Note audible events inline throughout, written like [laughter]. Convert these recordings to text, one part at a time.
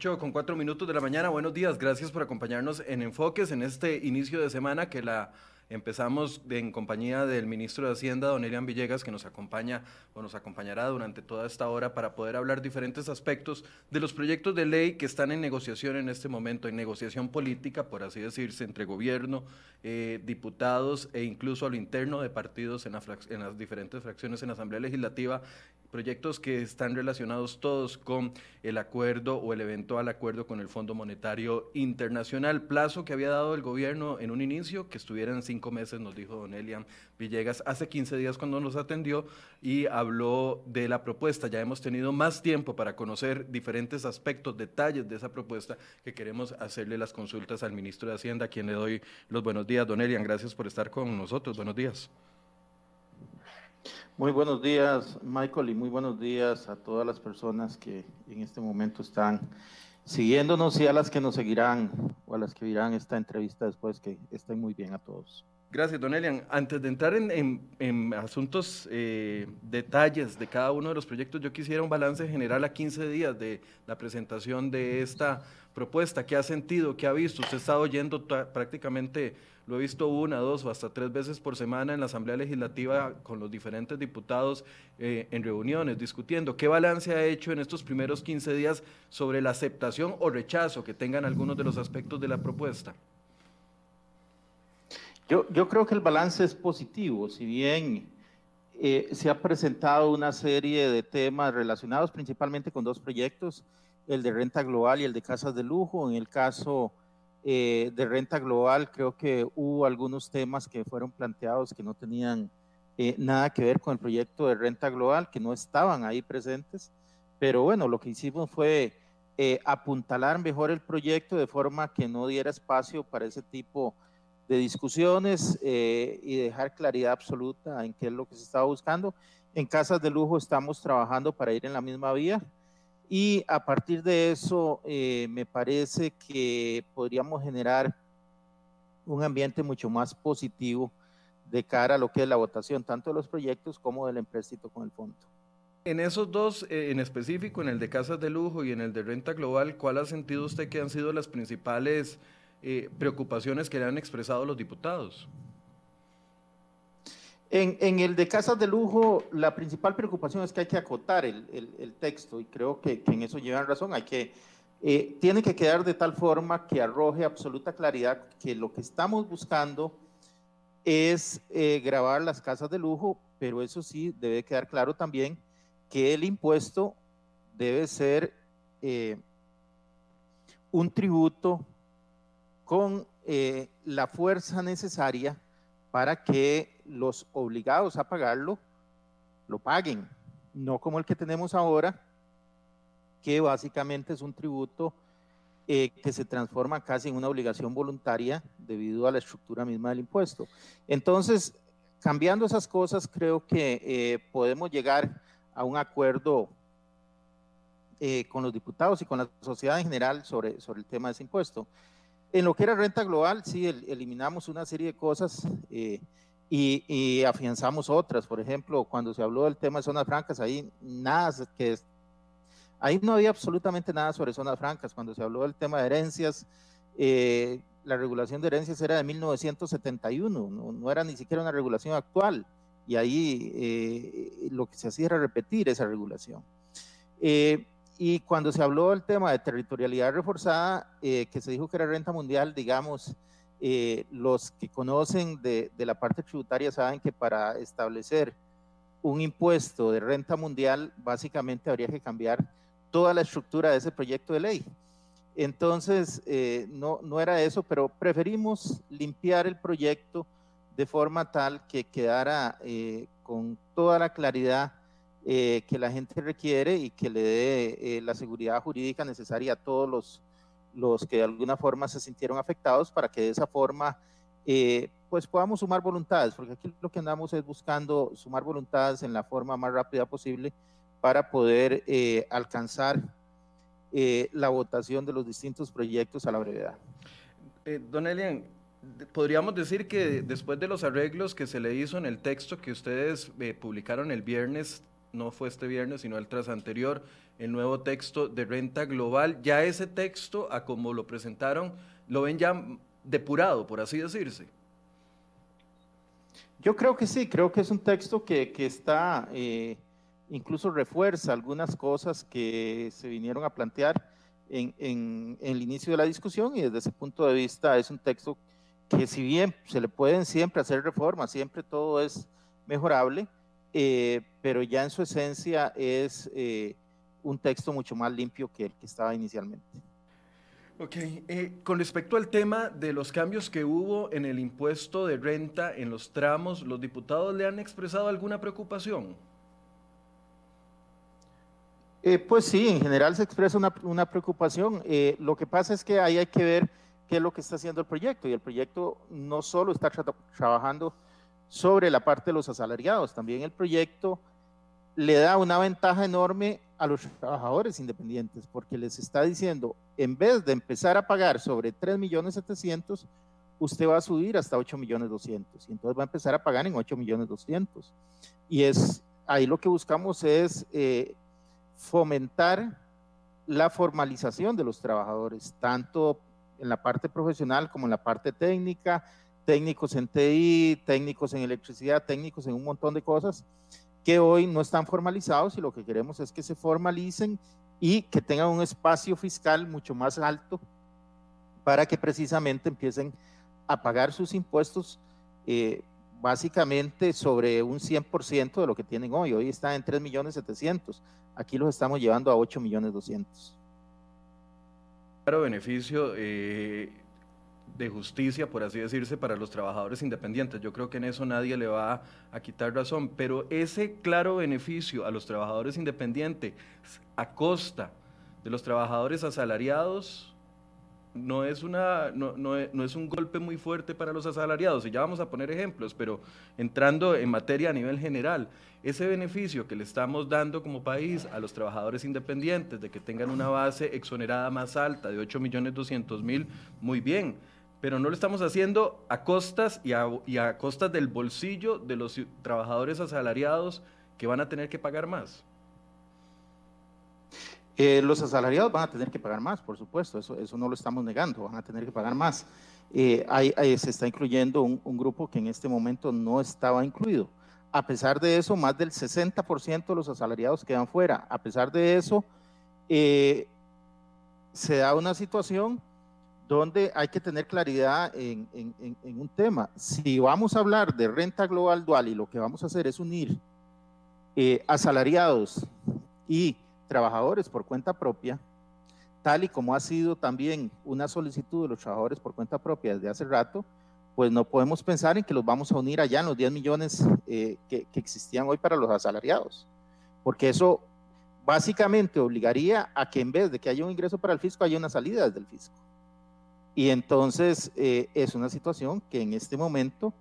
8 con 4 minutos de la mañana. Buenos días. Gracias por acompañarnos en Enfoques en este inicio de semana que la Empezamos en compañía del ministro de Hacienda, don Elian Villegas, que nos acompaña o nos acompañará durante toda esta hora para poder hablar diferentes aspectos de los proyectos de ley que están en negociación en este momento, en negociación política, por así decirse, entre gobierno, eh, diputados e incluso a lo interno de partidos en, en las diferentes fracciones en la Asamblea Legislativa proyectos que están relacionados todos con el acuerdo o el eventual acuerdo con el Fondo Monetario Internacional. Plazo que había dado el gobierno en un inicio, que estuvieran cinco meses, nos dijo don Elian Villegas hace 15 días cuando nos atendió y habló de la propuesta. Ya hemos tenido más tiempo para conocer diferentes aspectos, detalles de esa propuesta que queremos hacerle las consultas al ministro de Hacienda, a quien le doy los buenos días. Don Elian, gracias por estar con nosotros. Buenos días. Muy buenos días, Michael, y muy buenos días a todas las personas que en este momento están siguiéndonos y a las que nos seguirán o a las que verán esta entrevista después, que estén muy bien a todos. Gracias, don Elian. Antes de entrar en, asuntos, eh, detalles de cada uno de los proyectos, yo quisiera un balance general a 15 días de la presentación de esta propuesta. ¿Qué ha sentido? ¿Qué ha visto? Usted ha estado oyendo prácticamente lo he visto una, dos o hasta tres veces por semana en la Asamblea Legislativa con los diferentes diputados eh, en reuniones, discutiendo qué balance ha hecho en estos primeros 15 días sobre la aceptación o rechazo que tengan algunos de los aspectos de la propuesta. Yo, yo creo que el balance es positivo, si bien eh, se ha presentado una serie de temas relacionados principalmente con dos proyectos, el de renta global y el de casas de lujo. En el caso eh, de renta global, creo que hubo algunos temas que fueron planteados que no tenían eh, nada que ver con el proyecto de renta global, que no estaban ahí presentes, pero bueno, lo que hicimos fue eh, apuntalar mejor el proyecto de forma que no diera espacio para ese tipo de discusiones y dejar claridad absoluta en qué es lo que se estaba buscando. En casas de lujo estamos trabajando para ir en la misma vía. Y a partir de eso, eh, me parece que podríamos generar un ambiente mucho más positivo de cara a lo que es la votación, tanto de los proyectos como del empréstito con el fondo. En esos dos, eh, en específico, en el de casas de lujo y en el de renta global, ¿cuál ha sentido usted que han sido las principales eh, preocupaciones que le han expresado los diputados? En, el de casas de lujo, la principal preocupación es que hay que acotar el, texto y creo que, en eso llevan razón. Hay que, eh, tiene que quedar de tal forma que arroje absoluta claridad que lo que estamos buscando es eh, grabar las casas de lujo, pero eso sí debe quedar claro también que el impuesto debe ser un tributo con la fuerza necesaria para que los obligados a pagarlo lo paguen, no como el que tenemos ahora, que básicamente es un tributo eh, que se transforma casi en una obligación voluntaria debido a la estructura misma del impuesto. Entonces, cambiando esas cosas, creo que eh, podemos llegar a un acuerdo eh, con los diputados y con la sociedad en general sobre, sobre el tema de ese impuesto. En lo que era renta global, sí, eliminamos una serie de cosas y, y, afianzamos otras. Por ejemplo, cuando se habló del tema de zonas francas, ahí nada que ahí no había absolutamente nada sobre zonas francas. Cuando se habló del tema de herencias, eh, la regulación de herencias era de 1971, no, no, era ni siquiera una regulación actual. Y ahí eh, lo que se hacía era repetir esa regulación. Eh, y cuando se habló del tema de territorialidad reforzada, eh, que se dijo que era renta mundial, digamos, eh, los que conocen de, de, la parte tributaria saben que para establecer un impuesto de renta mundial, básicamente habría que cambiar toda la estructura de ese proyecto de ley. Entonces, eh, no, no era eso, pero preferimos limpiar el proyecto de forma tal que quedara con toda la claridad eh, que la gente requiere y que le dé eh, la seguridad jurídica necesaria a todos los, los que de alguna forma se sintieron afectados para que de esa forma eh, pues podamos sumar voluntades, porque aquí lo que andamos es buscando sumar voluntades en la forma más rápida posible para poder alcanzar la votación de los distintos proyectos a la brevedad. don Elian, podríamos decir que después de los arreglos que se le hizo en el texto que ustedes publicaron el viernes, no fue este viernes, sino el tras anterior, el nuevo texto de renta global. Ya ese texto, a como lo presentaron, lo ven ya depurado, por así decirse. Yo creo que sí, creo que es un texto que, está, eh, incluso refuerza algunas cosas que se vinieron a plantear en, en, el inicio de la discusión y desde ese punto de vista es un texto que si bien se le pueden siempre hacer reformas, siempre todo es mejorable, eh, pero ya en su esencia es eh, un texto mucho más limpio que el que estaba inicialmente. Ok, eh, con respecto al tema de los cambios que hubo en el impuesto de renta en los tramos, ¿los diputados le han expresado alguna preocupación? pues sí, en general se expresa una, una preocupación. lo que pasa es que ahí hay que ver qué es lo que está haciendo el proyecto. Y el proyecto no solo está trabajando sobre la parte de los asalariados, también el proyecto le da una ventaja enorme a los trabajadores independientes, porque les está diciendo, en vez de empezar a pagar sobre 3 millones 700, usted va a subir hasta 8 millones 200, y entonces va a empezar a pagar en 8 millones 200. Y es ahí lo que buscamos es eh, fomentar la formalización de los trabajadores, tanto en la parte profesional como en la parte técnica, técnicos en TI, técnicos en electricidad, técnicos en un montón de cosas que hoy no están formalizados y lo que queremos es que se formalicen y que tengan un espacio fiscal mucho más alto para que precisamente empiecen a pagar sus impuestos eh, básicamente sobre un 100% de lo que tienen hoy. Hoy están en 3 millones 700. Aquí los estamos llevando a 8 millones 200 beneficio eh, de justicia, por así decirse, para los trabajadores independientes. Yo creo que en eso nadie le va a quitar razón, pero ese claro beneficio a los trabajadores independientes a costa de los trabajadores asalariados no es, una, no, no, no, es un golpe muy fuerte para los asalariados, y ya vamos a poner ejemplos, pero entrando en materia a nivel general, ese beneficio que le estamos dando como país a los trabajadores independientes de que tengan una base exonerada más alta de 8 millones 200 mil, muy bien, pero no lo estamos haciendo a costas y a, costas del bolsillo de los trabajadores asalariados que van a tener que pagar más. Eh, los asalariados van a tener que pagar más, por supuesto, eso, eso no lo estamos negando, van a tener que pagar más. Eh, se está incluyendo un, grupo que en este momento no estaba incluido. A pesar de eso, más del 60% de los asalariados quedan fuera. A pesar de eso, eh, se da una situación donde hay que tener claridad en, un tema. Si vamos a hablar de renta global dual y lo que vamos a hacer es unir asalariados y trabajadores por cuenta propia, tal y como ha sido también una solicitud de los trabajadores por cuenta propia desde hace rato, pues no podemos pensar en que los vamos a unir allá en los 10 millones eh, que, existían hoy para los asalariados, porque eso básicamente obligaría a que en vez de que haya un ingreso para el fisco, haya una salida desde el fisco. Y entonces eh, es una situación que en este momento,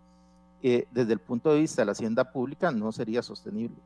eh, desde el punto de vista de la hacienda pública, no sería sostenible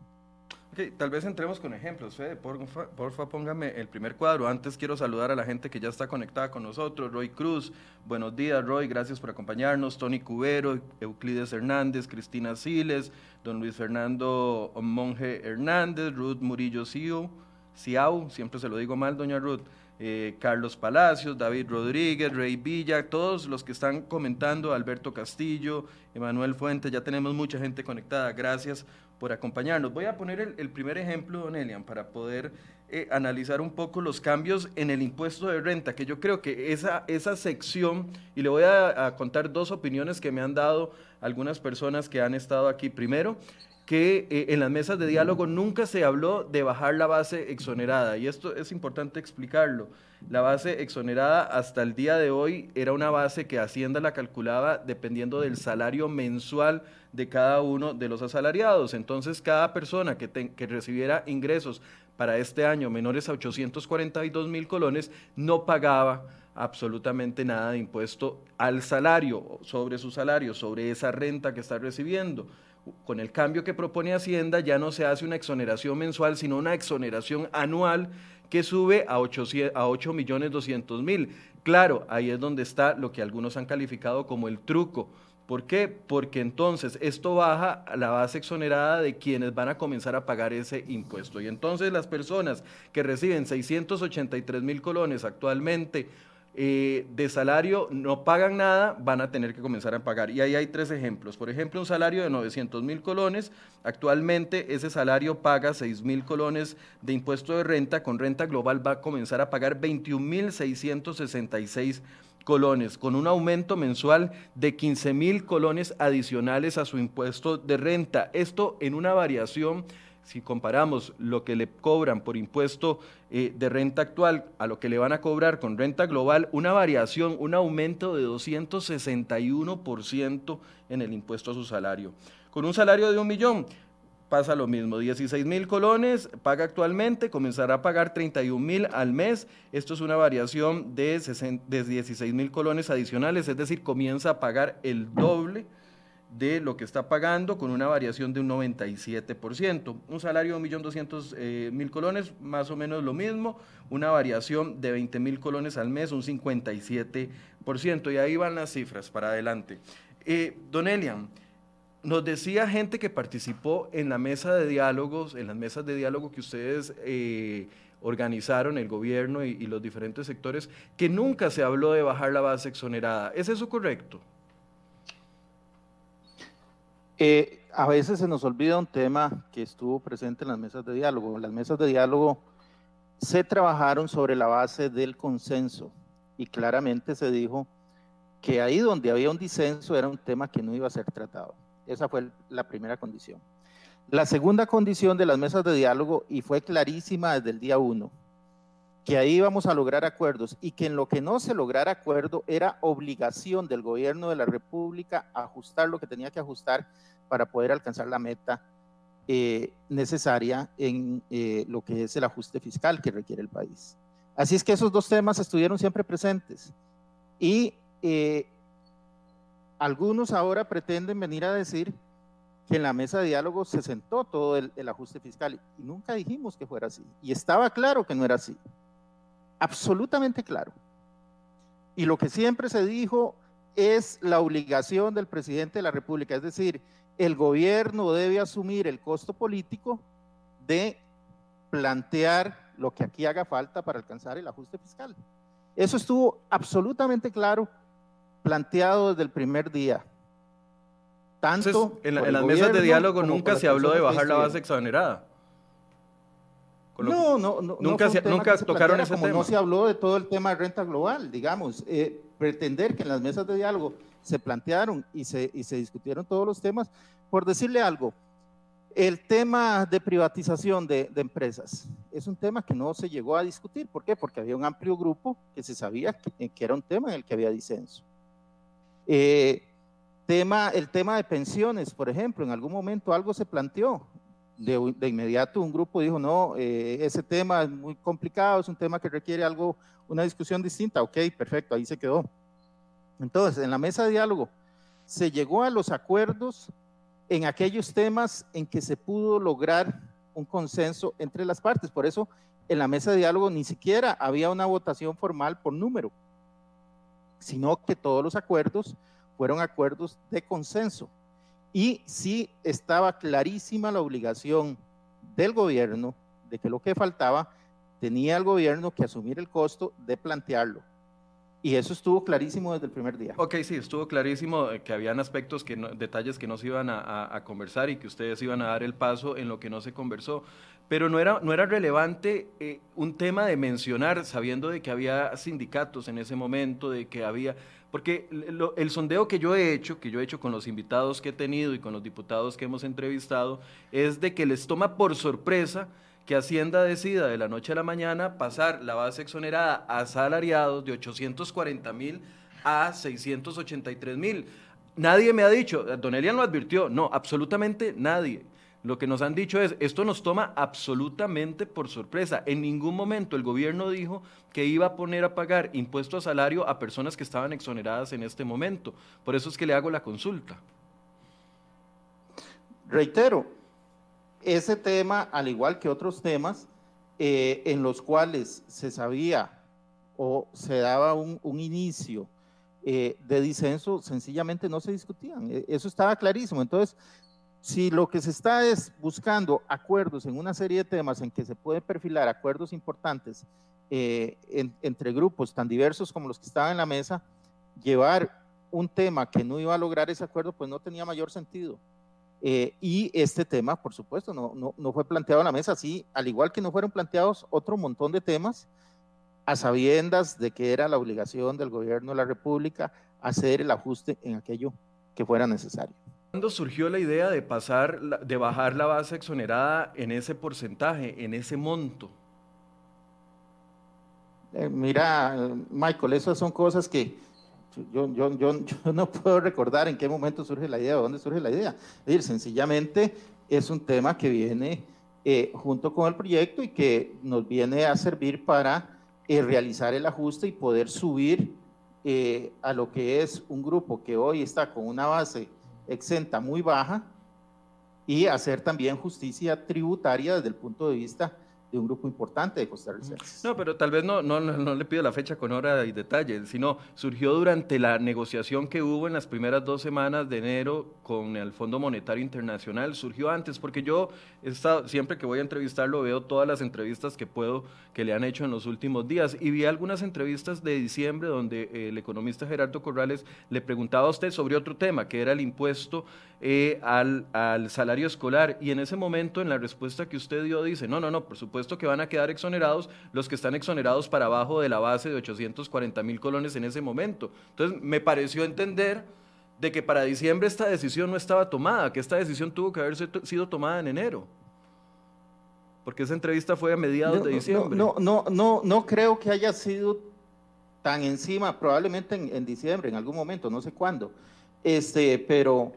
tal vez entremos con ejemplos. Fede, porfa, porfa, póngame el primer cuadro. Antes quiero saludar a la gente que ya está conectada con nosotros. Roy Cruz, buenos días, Roy, gracias por acompañarnos. Tony Cubero, Euclides Hernández, Cristina Siles, don Luis Fernando Monje Hernández, Ruth Murillo Ciau, siempre se lo digo mal, doña Ruth. Eh, Carlos Palacios, David Rodríguez, Rey Villa, todos los que están comentando, Alberto Castillo, Emanuel Fuentes, ya tenemos mucha gente conectada, gracias por acompañarnos. Voy a poner el, primer ejemplo, don Elian, para poder eh, analizar un poco los cambios en el impuesto de renta, que yo creo que esa, esa sección, y le voy a, contar dos opiniones que me han dado algunas personas que han estado aquí. Primero, que eh, en las mesas de diálogo nunca se habló de bajar la base exonerada, y esto es importante explicarlo. La base exonerada hasta el día de hoy era una base que Hacienda la calculaba dependiendo del salario mensual de cada uno de los asalariados. Entonces, cada persona que, que recibiera ingresos para este año menores a 842 mil colones no pagaba absolutamente nada de impuesto al salario, sobre su salario, sobre esa renta que está recibiendo. Con el cambio que propone Hacienda ya no se hace una exoneración mensual, sino una exoneración anual que sube a 8, a millones 200 mil. Claro, ahí es donde está lo que algunos han calificado como el truco ¿Por qué? Porque entonces esto baja la base exonerada de quienes van a comenzar a pagar ese impuesto. Y entonces las personas que reciben 683 mil colones actualmente eh, de salario no pagan nada, van a tener que comenzar a pagar. Y ahí hay tres ejemplos. Por ejemplo, un salario de 900 mil colones, actualmente ese salario paga 6 mil colones de impuesto de renta, con renta global va a comenzar a pagar 21 mil 666 colones, con un aumento mensual de 15 mil colones adicionales a su impuesto de renta. Esto en una variación si comparamos lo que le cobran por impuesto eh, de renta actual a lo que le van a cobrar con renta global, una variación, un aumento de 261% en el impuesto a su salario. Con un salario de un millón pasa lo mismo, 16 mil colones paga actualmente, comenzará a pagar 31 mil al mes, esto es una variación de, de 16 mil colones adicionales, es decir, comienza a pagar el doble de lo que está pagando con una variación de un 97%. Un salario de 1.200.000 eh, colones, más o menos lo mismo, una variación de 20 mil colones al mes, un 57%. Y ahí van las cifras para adelante. Eh, don Elian, nos decía gente que participó en la mesa de diálogos, en las mesas de diálogo que ustedes... Eh, organizaron el gobierno y, y los diferentes sectores, que nunca se habló de bajar la base exonerada. ¿Es eso correcto? Eh, a veces se nos olvida un tema que estuvo presente en las mesas de diálogo. Las mesas de diálogo se trabajaron sobre la base del consenso y claramente se dijo que ahí donde había un disenso era un tema que no iba a ser tratado. Esa fue la primera condición. La segunda condición de las mesas de diálogo, y fue clarísima desde el día uno, que ahí íbamos a lograr acuerdos y que en lo que no se lograra acuerdo era obligación del gobierno de la República ajustar lo que tenía que ajustar para poder alcanzar la meta eh, necesaria en eh, lo que es el ajuste fiscal que requiere el país. Así es que esos dos temas estuvieron siempre presentes y eh, algunos ahora pretenden venir a decir que en la mesa de diálogo se sentó todo el, el ajuste fiscal y nunca dijimos que fuera así y estaba claro que no era así absolutamente claro. Y lo que siempre se dijo es la obligación del presidente de la República, es decir, el gobierno debe asumir el costo político de plantear lo que aquí haga falta para alcanzar el ajuste fiscal. Eso estuvo absolutamente claro, planteado desde el primer día. Tanto en, las mesas de diálogo nunca se habló de bajar la base exonerada. No, no, no. Nunca, nunca tocaron ese tema. No se habló de todo el tema de renta global, digamos. Eh, pretender que en las mesas de diálogo se plantearon y se, y se discutieron todos los temas, por decirle algo, el tema de privatización de, empresas es un tema que no se llegó a discutir. ¿Por qué? Porque había un amplio grupo que se sabía que, era un tema en el que había disenso. Eh, tema, el tema de pensiones, por ejemplo, en algún momento algo se planteó de, inmediato un grupo dijo, no, eh, ese tema es muy complicado, es un tema que requiere algo, una discusión distinta. Ok, perfecto, ahí se quedó. Entonces, en la mesa de diálogo se llegó a los acuerdos en aquellos temas en que se pudo lograr un consenso entre las partes. Por eso, en la mesa de diálogo ni siquiera había una votación formal por número, sino que todos los acuerdos fueron acuerdos de consenso. Y sí estaba clarísima la obligación del gobierno de que lo que faltaba tenía el gobierno que asumir el costo de plantearlo. Y eso estuvo clarísimo desde el primer día. Ok, sí, estuvo clarísimo que habían aspectos, que detalles que no se iban a, conversar y que ustedes iban a dar el paso en lo que no se conversó. Pero no era, no era relevante eh, un tema de mencionar, sabiendo de que había sindicatos en ese momento, de que había... Porque el sondeo que yo he hecho, que yo he hecho con los invitados que he tenido y con los diputados que hemos entrevistado, es de que les toma por sorpresa que Hacienda decida de la noche a la mañana pasar la base exonerada a salariados de 840 mil a 683 mil. Nadie me ha dicho, Don Elian lo advirtió, no, absolutamente nadie. Lo que nos han dicho es, esto nos toma absolutamente por sorpresa. En ningún momento el gobierno dijo que iba a poner a pagar impuesto a salario a personas que estaban exoneradas en este momento. Por eso es que le hago la consulta. Reitero, ese tema, al igual que otros temas, eh, en los cuales se sabía o se daba un, inicio eh, de disenso sencillamente no se discutían. E, eso estaba clarísimo. Entonces, si lo que se está es buscando acuerdos en una serie de temas en que se pueden perfilar acuerdos importantes eh, entre grupos tan diversos como los que estaban en la mesa, llevar un tema que no iba a lograr ese acuerdo, pues no tenía mayor sentido. Eh, y este tema, por supuesto, no, no, no, fue planteado en la mesa, así, al igual que no fueron planteados otro montón de temas a sabiendas de que era la obligación del gobierno de la República hacer el ajuste en aquello que fuera necesario. ¿Cuándo surgió la idea de pasar, de bajar la base exonerada en ese porcentaje, en ese monto? Eh, mira, Michael, esas son cosas que yo, yo, yo, yo, no puedo recordar en qué momento surge la idea dónde surge la idea. Es decir, sencillamente es un tema que viene eh, junto con el proyecto y que nos viene a servir para eh, realizar el ajuste y poder subir eh, a lo que es un grupo que hoy está con una base exenta muy baja y hacer también justicia tributaria desde el punto de vista de un grupo importante de costarricenses. No, pero tal vez no, no, no, le pido la fecha con hora y detalle, sino surgió durante la negociación que hubo en las primeras dos semanas de enero con el Fondo Monetario Internacional, surgió antes, porque yo estado, siempre que voy a entrevistarlo veo todas las entrevistas que puedo que le han hecho en los últimos días. Y vi algunas entrevistas de diciembre donde el economista Gerardo Corrales le preguntaba a usted sobre otro tema, que era el impuesto eh, al, al salario escolar. Y en ese momento en la respuesta que usted dio dice, no, no, no, por supuesto, que van a quedar exonerados los que están exonerados para abajo de la base de 840 mil colones en ese momento. Entonces, me pareció entender de que para diciembre esta decisión no estaba tomada, que esta decisión tuvo que haber sido tomada en enero. Porque esa entrevista fue a mediados de diciembre. No, no, no, no, creo que haya sido tan encima, probablemente en, diciembre, en algún momento, no sé cuándo. Este, pero,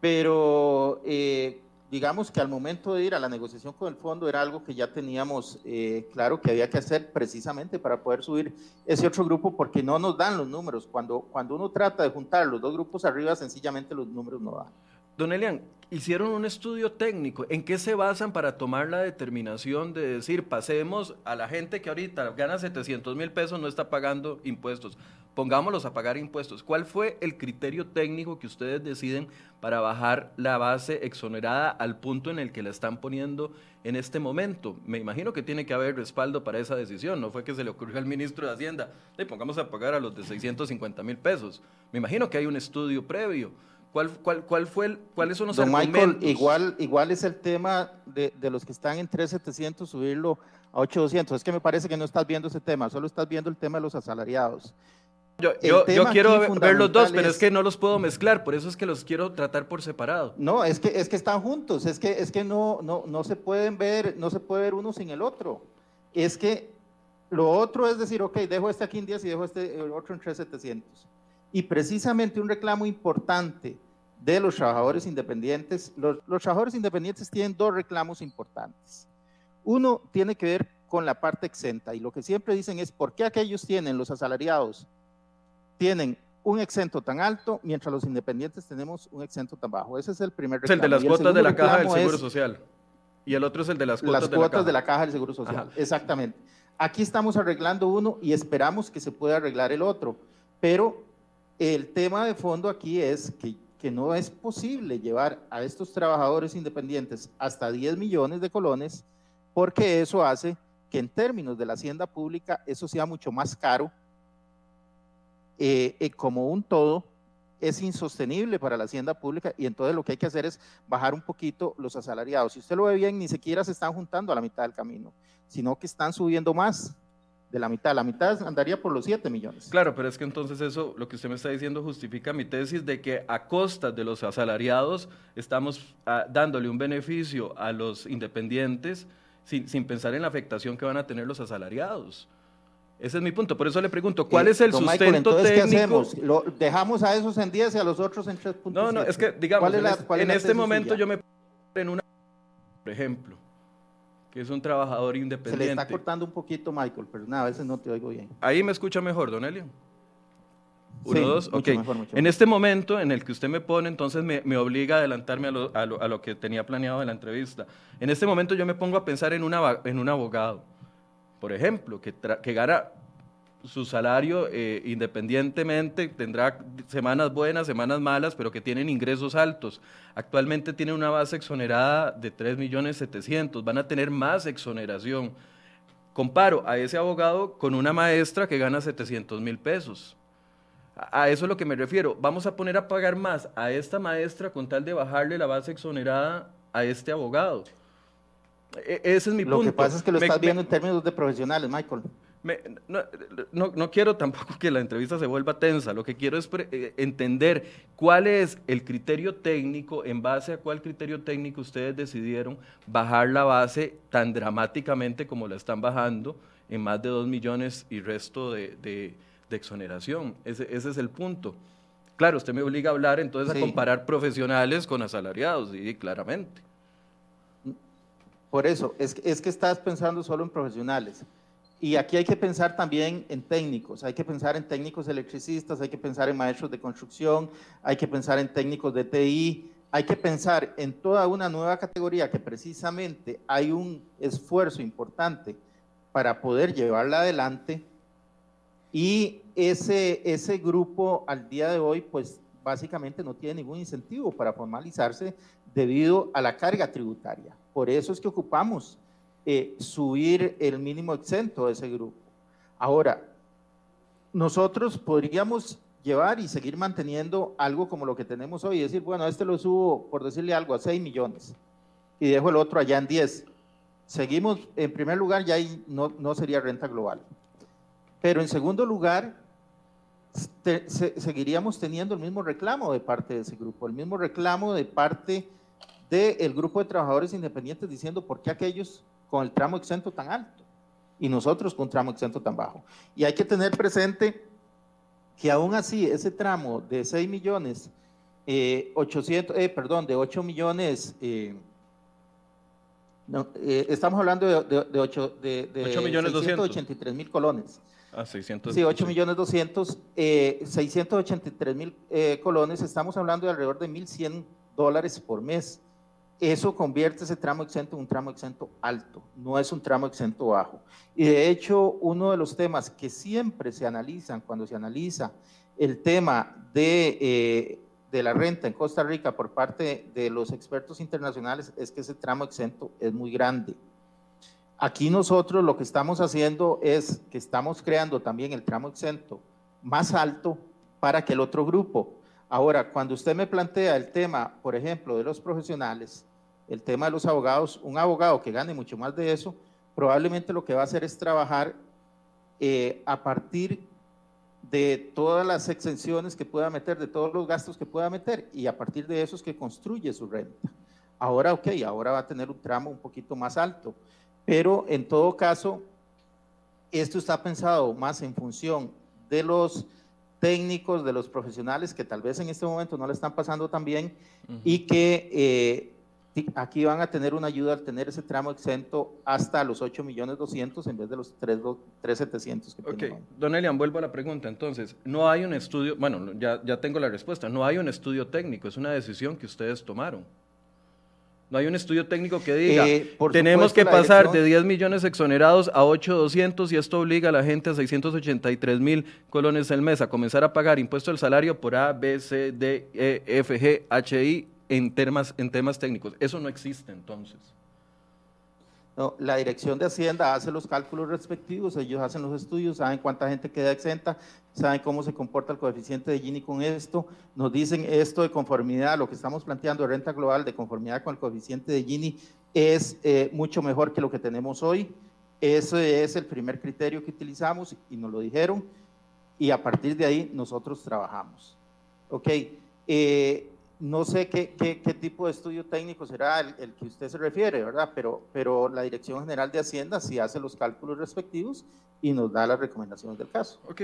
pero eh, digamos que al momento de ir a la negociación con el fondo era algo que ya teníamos eh, claro que había que hacer precisamente para poder subir ese otro grupo porque no nos dan los números. Cuando, cuando uno trata de juntar los dos grupos arriba, sencillamente los números no dan. Don Elian, hicieron un estudio técnico. ¿En qué se basan para tomar la determinación de decir, pasemos a la gente que ahorita gana 700 mil pesos, no está pagando impuestos? Pongámoslos a pagar impuestos. ¿Cuál fue el criterio técnico que ustedes deciden para bajar la base exonerada al punto en el que la están poniendo en este momento? Me imagino que tiene que haber respaldo para esa decisión. No fue que se le ocurrió al ministro de Hacienda, hey, pongamos a pagar a los de 650 mil pesos. Me imagino que hay un estudio previo. ¿Cuál, cuál, cuál fue el, ¿Cuáles son los Don Michael, igual, igual es el tema de, de los que están en 3.700, subirlo a 8.200. Es que me parece que no estás viendo ese tema, solo estás viendo el tema de los asalariados. Yo, yo, yo quiero ver los dos, pero es, que no los puedo mezclar, por eso es que los quiero tratar por separado. No, es que, es que están juntos, es que, es que no, no, no se pueden ver, no se puede ver uno sin el otro. Es que lo otro es decir, ok, dejo este aquí en 10 y dejo este el otro en 3.700 y precisamente un reclamo importante de los trabajadores independientes. Los, trabajadores independientes tienen dos reclamos importantes. Uno tiene que ver con la parte exenta y lo que siempre dicen es por qué aquellos tienen, los asalariados, tienen un exento tan alto, mientras los independientes tenemos un exento tan bajo. Ese es el primer reclamo. Es el de las cuotas de la caja del Seguro Social. Y el otro es el de las cuotas, las de, cuotas la de la caja del Seguro Social. Exactamente. Aquí estamos arreglando uno y esperamos que se pueda arreglar el otro. Pero el tema de fondo aquí es que, que, no es posible llevar a estos trabajadores independientes hasta 10 millones de colones, porque eso hace que en términos de la hacienda pública eso sea mucho más caro eh, eh, como un todo es insostenible para la hacienda pública y entonces lo que hay que hacer es bajar un poquito los asalariados. Si usted lo ve bien, ni siquiera se están juntando a la mitad del camino, sino que están subiendo más de la mitad. La mitad andaría por los 7 millones. Claro, pero es que entonces eso, lo que usted me está diciendo, justifica mi tesis de que a costa de los asalariados estamos ah, dándole un beneficio a los independientes sin, sin, pensar en la afectación que van a tener los asalariados. Ese es mi punto. Por eso le pregunto, ¿cuál es el sustento técnico? ¿qué hacemos? ¿Lo dejamos a esos en 10 y a los otros en 3.5? No, no, es que, digamos, en, este momento yo me en una, por ejemplo, que es un trabajador independiente. Se le está cortando un poquito, Michael, pero nada, a veces no te oigo bien. Ahí me escucha mejor, Don Elio. Uno, dos, ok. en este momento en el que usted me pone, entonces me, me obliga a adelantarme a lo, a, lo, a lo, que tenía planeado de la entrevista. En este momento yo me pongo a pensar en, una, en un abogado, por ejemplo, que, gana su salario eh, independientemente, tendrá semanas buenas, semanas malas, pero que tienen ingresos altos. Actualmente tienen una base exonerada de 3.700.000, millones van a tener más exoneración. Comparo a ese abogado con una maestra que gana 700 mil pesos. A eso es lo que me refiero. Vamos a poner a pagar más a esta maestra con tal de bajarle la base exonerada a este abogado. E, ese es mi punto. Lo que pasa es que lo estás viendo en términos de profesionales, Michael no, no, quiero tampoco que la entrevista se vuelva tensa, lo que quiero es eh, entender cuál es el criterio técnico, en base a cuál criterio técnico ustedes decidieron bajar la base tan dramáticamente como la están bajando en más de 2 millones y resto de, exoneración. Ese, es el punto. Claro, usted me obliga a hablar entonces a comparar profesionales con asalariados, y claramente. Por eso, es, es que estás pensando solo en profesionales. Y aquí hay que pensar también en técnicos, hay que pensar en técnicos electricistas, hay que pensar en maestros de construcción, hay que pensar en técnicos de TI, hay que pensar en toda una nueva categoría que precisamente hay un esfuerzo importante para poder llevarla adelante. Y ese, ese grupo al día de hoy pues básicamente no tiene ningún incentivo para formalizarse debido a la carga tributaria. Por eso es que ocupamos eh, subir el mínimo exento de ese grupo. Ahora, nosotros podríamos llevar y seguir manteniendo algo como lo que tenemos hoy, decir, bueno, este lo subo, por decirle algo, a 6 millones y dejo el otro allá en 10. Seguimos, en primer lugar, ya ahí no, no sería renta global. Pero en segundo lugar, seguiríamos teniendo el mismo reclamo de parte de ese grupo, el mismo reclamo de parte del grupo de trabajadores independientes diciendo por qué aquellos con el tramo exento tan alto y nosotros con un tramo exento tan bajo. Y hay que tener presente que aún así ese tramo de 6 millones, eh, 800, eh, perdón, de 8 millones, eh, no, eh, estamos hablando de, de, 8, de, de 8 millones 683 mil colones. Ah, 600. Sí, 8 millones 200, 683 mil colones, estamos hablando de alrededor de 1.100 dólares por mes eso convierte ese tramo exento en un tramo exento alto, no es un tramo exento bajo. Y de hecho, uno de los temas que siempre se analizan cuando se analiza el tema de, eh, de la renta en Costa Rica por parte de los expertos internacionales es que ese tramo exento es muy grande. Aquí nosotros lo que estamos haciendo es que estamos creando también el tramo exento más alto para que el otro grupo. Ahora, cuando usted me plantea el tema, por ejemplo, de los profesionales, el tema de los abogados, un abogado que gane mucho más de eso, probablemente lo que va a hacer es trabajar eh, a partir de todas las exenciones que pueda meter, de todos los gastos que pueda meter, y a partir de eso es que construye su renta. Ahora, ok, ahora va a tener un tramo un poquito más alto, pero en todo caso, esto está pensado más en función de los técnicos, de los profesionales que tal vez en este momento no le están pasando tan bien y que eh, aquí van a tener una ayuda al tener ese tramo exento hasta los 8 millones 200 en vez de los 3, 700 que Ok, don Elian, vuelvo a la pregunta. Entonces, no hay un estudio, bueno, ya, ya tengo la respuesta, no hay un estudio técnico, es una decisión que ustedes tomaron. No hay un estudio técnico que diga, eh, tenemos que pasar de 10 millones exonerados a 8,200 y esto obliga a la gente a 683 mil colones al mes a comenzar a pagar impuesto al salario por A, B, C, D, E, F, G, H, I, en temas, en temas técnicos. Eso no existe entonces. No, la Dirección de Hacienda hace los cálculos respectivos, ellos hacen los estudios, saben cuánta gente queda exenta, saben cómo se comporta el coeficiente de Gini con esto, nos dicen esto de conformidad, lo que estamos planteando de renta global de conformidad con el coeficiente de Gini es eh, mucho mejor que lo que tenemos hoy. Ese es el primer criterio que utilizamos y nos lo dijeron y a partir de ahí nosotros trabajamos. Ok, eh, no sé qué, qué, tipo de estudio técnico será el, que usted se refiere, ¿verdad? Pero, pero la Dirección General de Hacienda sí hace los cálculos respectivos y nos da las recomendaciones del caso. Ok,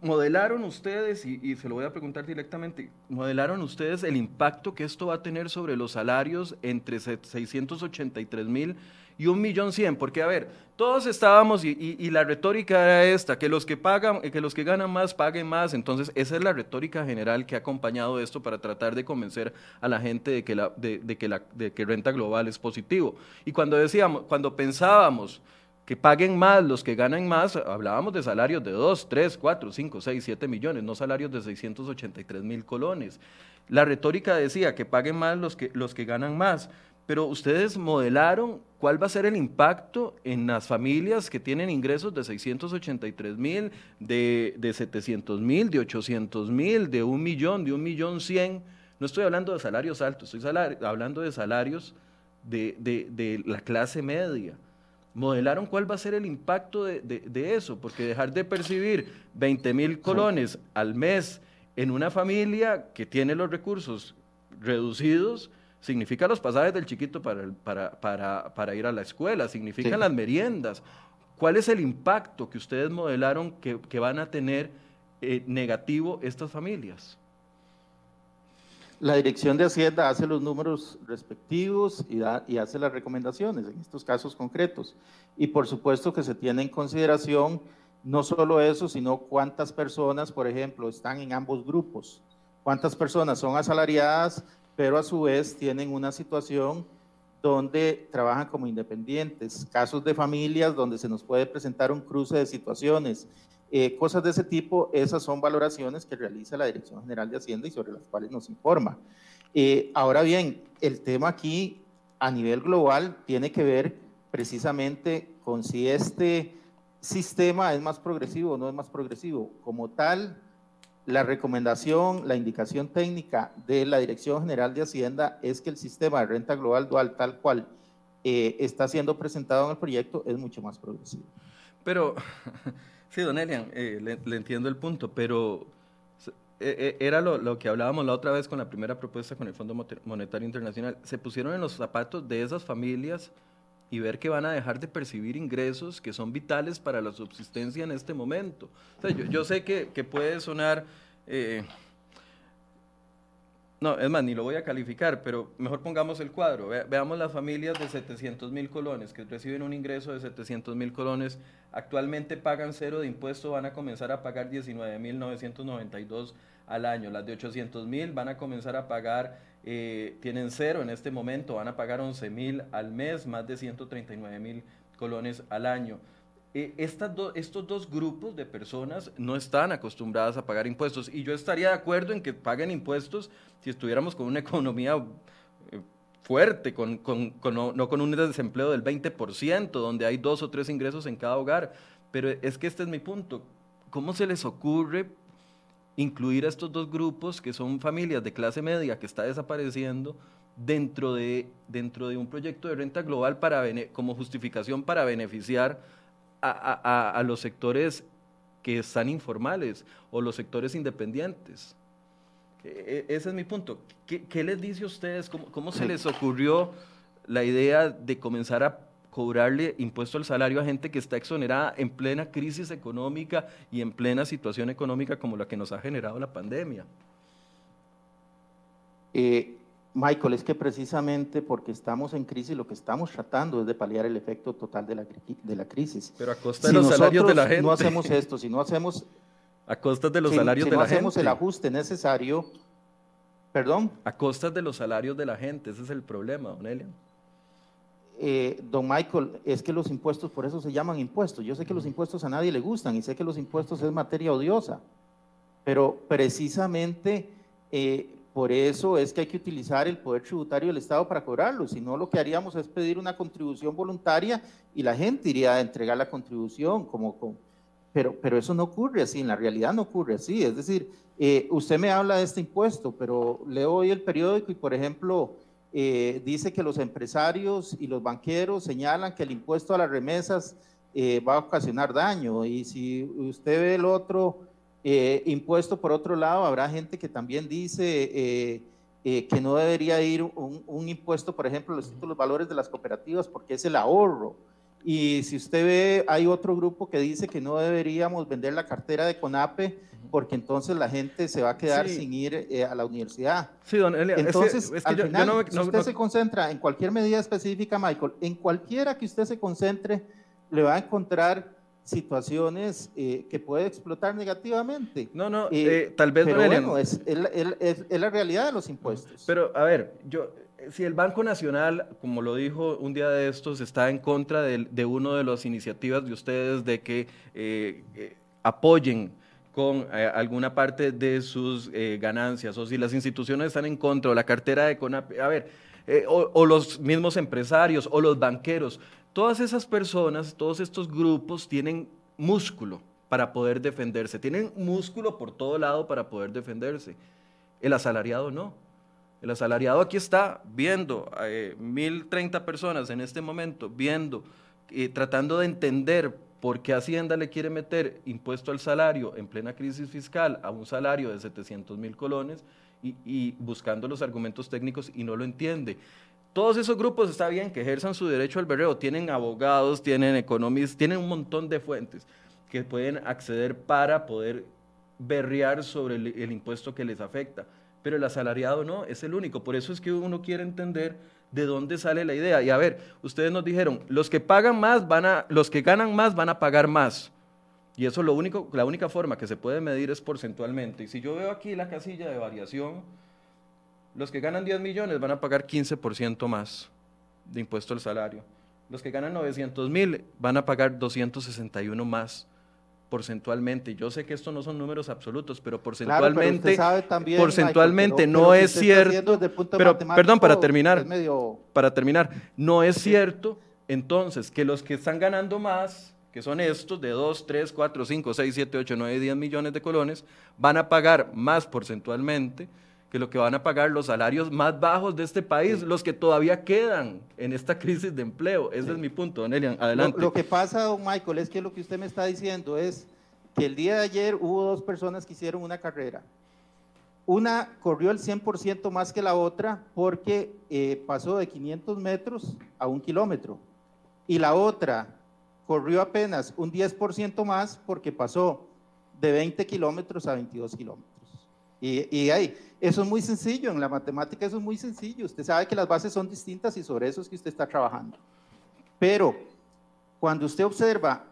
modelaron ustedes, y, y, se lo voy a preguntar directamente, modelaron ustedes el impacto que esto va a tener sobre los salarios entre 683 mil y un millón cien, porque a ver, todos estábamos y, la retórica era esta, que los que pagan, que los que ganan más paguen más, entonces esa es la retórica general que ha acompañado esto para tratar de convencer a la gente de que la, de, que la, de que renta global es positivo. Y cuando decíamos, cuando pensábamos que paguen más los que ganan más, hablábamos de salarios de 2, 3, 4, 5, 6, 7 millones, no salarios de 683 mil colones. La retórica decía que paguen más los que, los que ganan más, pero ustedes modelaron cuál va a ser el impacto en las familias que tienen ingresos de 683 mil, de, de 700 mil, de 800 mil, de un millón, de un millón cien. No estoy hablando de salarios altos, estoy hablando de salarios de, de, de la clase media. Modelaron cuál va a ser el impacto de, eso, porque dejar de percibir 20 mil colones al mes en una familia que tiene los recursos reducidos, significa los pasajes del chiquito para, para, para, ir a la escuela, significan las meriendas. ¿Cuál es el impacto que ustedes modelaron que, van a tener eh, negativo estas familias? La Dirección de Hacienda hace los números respectivos y, y, hace las recomendaciones en estos casos concretos. Y por supuesto que se tiene en consideración no solo eso, sino cuántas personas, por ejemplo, están en ambos grupos, cuántas personas son asalariadas, pero a su vez tienen una situación donde trabajan como independientes, casos de familias donde se nos puede presentar un cruce de situaciones eh, cosas de ese tipo, esas son valoraciones que realiza la Dirección General de Hacienda y sobre las cuales nos informa. Eh, ahora bien, el tema aquí a nivel global tiene que ver precisamente con si este sistema es más progresivo o no es más progresivo. Como tal, la recomendación, la indicación técnica de la Dirección General de Hacienda es que el sistema de renta global dual tal cual eh, está siendo presentado en el proyecto es mucho más progresivo. Pero [laughs] Sí, don Elian, eh, le, entiendo el punto, pero e, e, era lo, que hablábamos la otra vez con la primera propuesta con el Fondo Monetario Internacional. Se pusieron en los zapatos de esas familias y ver que van a dejar de percibir ingresos que son vitales para la subsistencia en este momento. yo, sé que, puede sonar... Eh, no, es más, ni lo voy a calificar, pero mejor pongamos el cuadro. veamos las familias de 700 mil colones que reciben un ingreso de 700 mil colones, actualmente pagan cero de impuesto, van a comenzar a pagar 19 mil 992 al año. Las de 800 mil van a comenzar a pagar, eh, tienen cero en este momento, van a pagar 11 mil al mes, más de 139 mil colones al año. Eh, estos dos grupos de personas no están acostumbradas a pagar impuestos y yo estaría de acuerdo en que paguen impuestos si estuviéramos con una [laughs] economía eh, fuerte, con, no, con un desempleo del 20%, donde hay dos o tres ingresos en cada hogar. Pero es que este es mi punto. ¿Cómo se les ocurre incluir a estos dos grupos que son familias de clase media que está desapareciendo dentro de, dentro de un proyecto de renta global para, como justificación para beneficiar a, los sectores que están informales o los sectores independientes. E, e, ese es mi punto. ¿Qué, les dice a ustedes? ¿Cómo, se les ocurrió la idea de comenzar a cobrarle impuesto al salario a gente que está exonerada en plena crisis económica y en plena situación económica como la que nos ha generado la pandemia? Eh, Michael, es que precisamente porque estamos en crisis, lo que estamos tratando es de paliar el efecto total de la, de la crisis. Pero a costa de los salarios de la gente. no hacemos esto, si no hacemos... A costa de los salarios de la gente. Si no hacemos el ajuste necesario, perdón. A costa de los salarios de la gente, ese es el problema, don Elian. Eh, don Michael, es que los impuestos, por eso se llaman impuestos. Yo sé que los impuestos a nadie le gustan y sé que los impuestos es materia odiosa, pero precisamente... Eh, por eso es que hay que utilizar el poder tributario del Estado para cobrarlo. Si no, lo que haríamos es pedir una contribución voluntaria y la gente iría a entregar la contribución. Como, pero, pero eso no ocurre así, en la realidad no ocurre así. Es decir, eh, usted me habla de este impuesto, pero leo hoy el periódico y, por ejemplo, eh, dice que los empresarios y los banqueros señalan que el impuesto a las remesas eh, va a ocasionar daño. Y si usted ve el otro eh, impuesto, por otro lado, habrá gente que también dice eh, eh, que no debería ir un, impuesto, por ejemplo, los títulos valores de las cooperativas, porque es el ahorro. Y si usted ve, hay otro grupo que dice que no deberíamos vender la cartera de CONAPE, porque entonces la gente se va a quedar sin ir a la universidad. Sí, don Elia, Entonces, al final, si usted se concentra en cualquier medida específica, Michael, en cualquiera que usted se concentre, le va a encontrar situaciones eh, que puede explotar negativamente. No, no, eh, tal vez... Pero bueno, es, es, la realidad de los impuestos. Pero, a ver, yo, si el Banco Nacional, como lo dijo un día de estos, está en contra de, una de las iniciativas de ustedes de que eh, eh, apoyen con eh, alguna parte de sus ganancias, o si las instituciones están en contra, o la cartera de CONAP, a ver, o los mismos empresarios, o los banqueros, todas esas personas, todos estos grupos tienen músculo para poder defenderse, tienen músculo por todo lado para poder defenderse. El asalariado no. El asalariado aquí está viendo eh, 1.030 personas en este momento, viendo, y tratando de entender por qué Hacienda le quiere meter impuesto al salario en plena crisis fiscal a un salario de 700 mil colones y, buscando los argumentos técnicos y no lo entiende. Todos esos grupos está bien que ejerzan su derecho al berreo, tienen abogados, tienen economistas, tienen un montón de fuentes que pueden acceder para poder berrear sobre el impuesto que les afecta pero el asalariado no, es el único. Por eso es que uno quiere entender de dónde sale la idea. Y a ver, ustedes nos dijeron, los que pagan más van a, los que ganan más van a pagar más. Y eso lo único, la única forma que se puede medir es porcentualmente. Y si yo veo aquí la casilla de variación, los que ganan 10 millones van a pagar 15% más de impuesto al salario. Los que ganan 900 mil van a pagar 261 más porcentualmente. Yo sé que estos no son números absolutos, pero porcentualmente, claro, pero también, porcentualmente Michael, no pero es cierto. Pero perdón, para terminar, medio... para terminar, no es cierto entonces que los que están ganando más, que son estos de 2, 3, 4, 5, 6, 7, 8, 9, 10 millones de colones, van a pagar más porcentualmente que lo que van a pagar los salarios más bajos de este país, sí. los que todavía quedan en esta [laughs] crisis de empleo. Ese sí. es mi punto, don Elian. Adelante. Lo, lo, que pasa, don Michael, es que lo que usted me está diciendo es que el día de ayer hubo dos personas que hicieron una carrera. Una corrió el 100% más que la otra porque eh, pasó de 500 metros a un kilómetro. Y la otra corrió apenas un 10% más porque pasó de 20 kilómetros a 22 kilómetros. Y, y ahí, eso es muy sencillo, en la matemática eso es muy sencillo. Usted sabe que las bases son distintas y sobre eso es que usted está trabajando. Pero cuando usted observa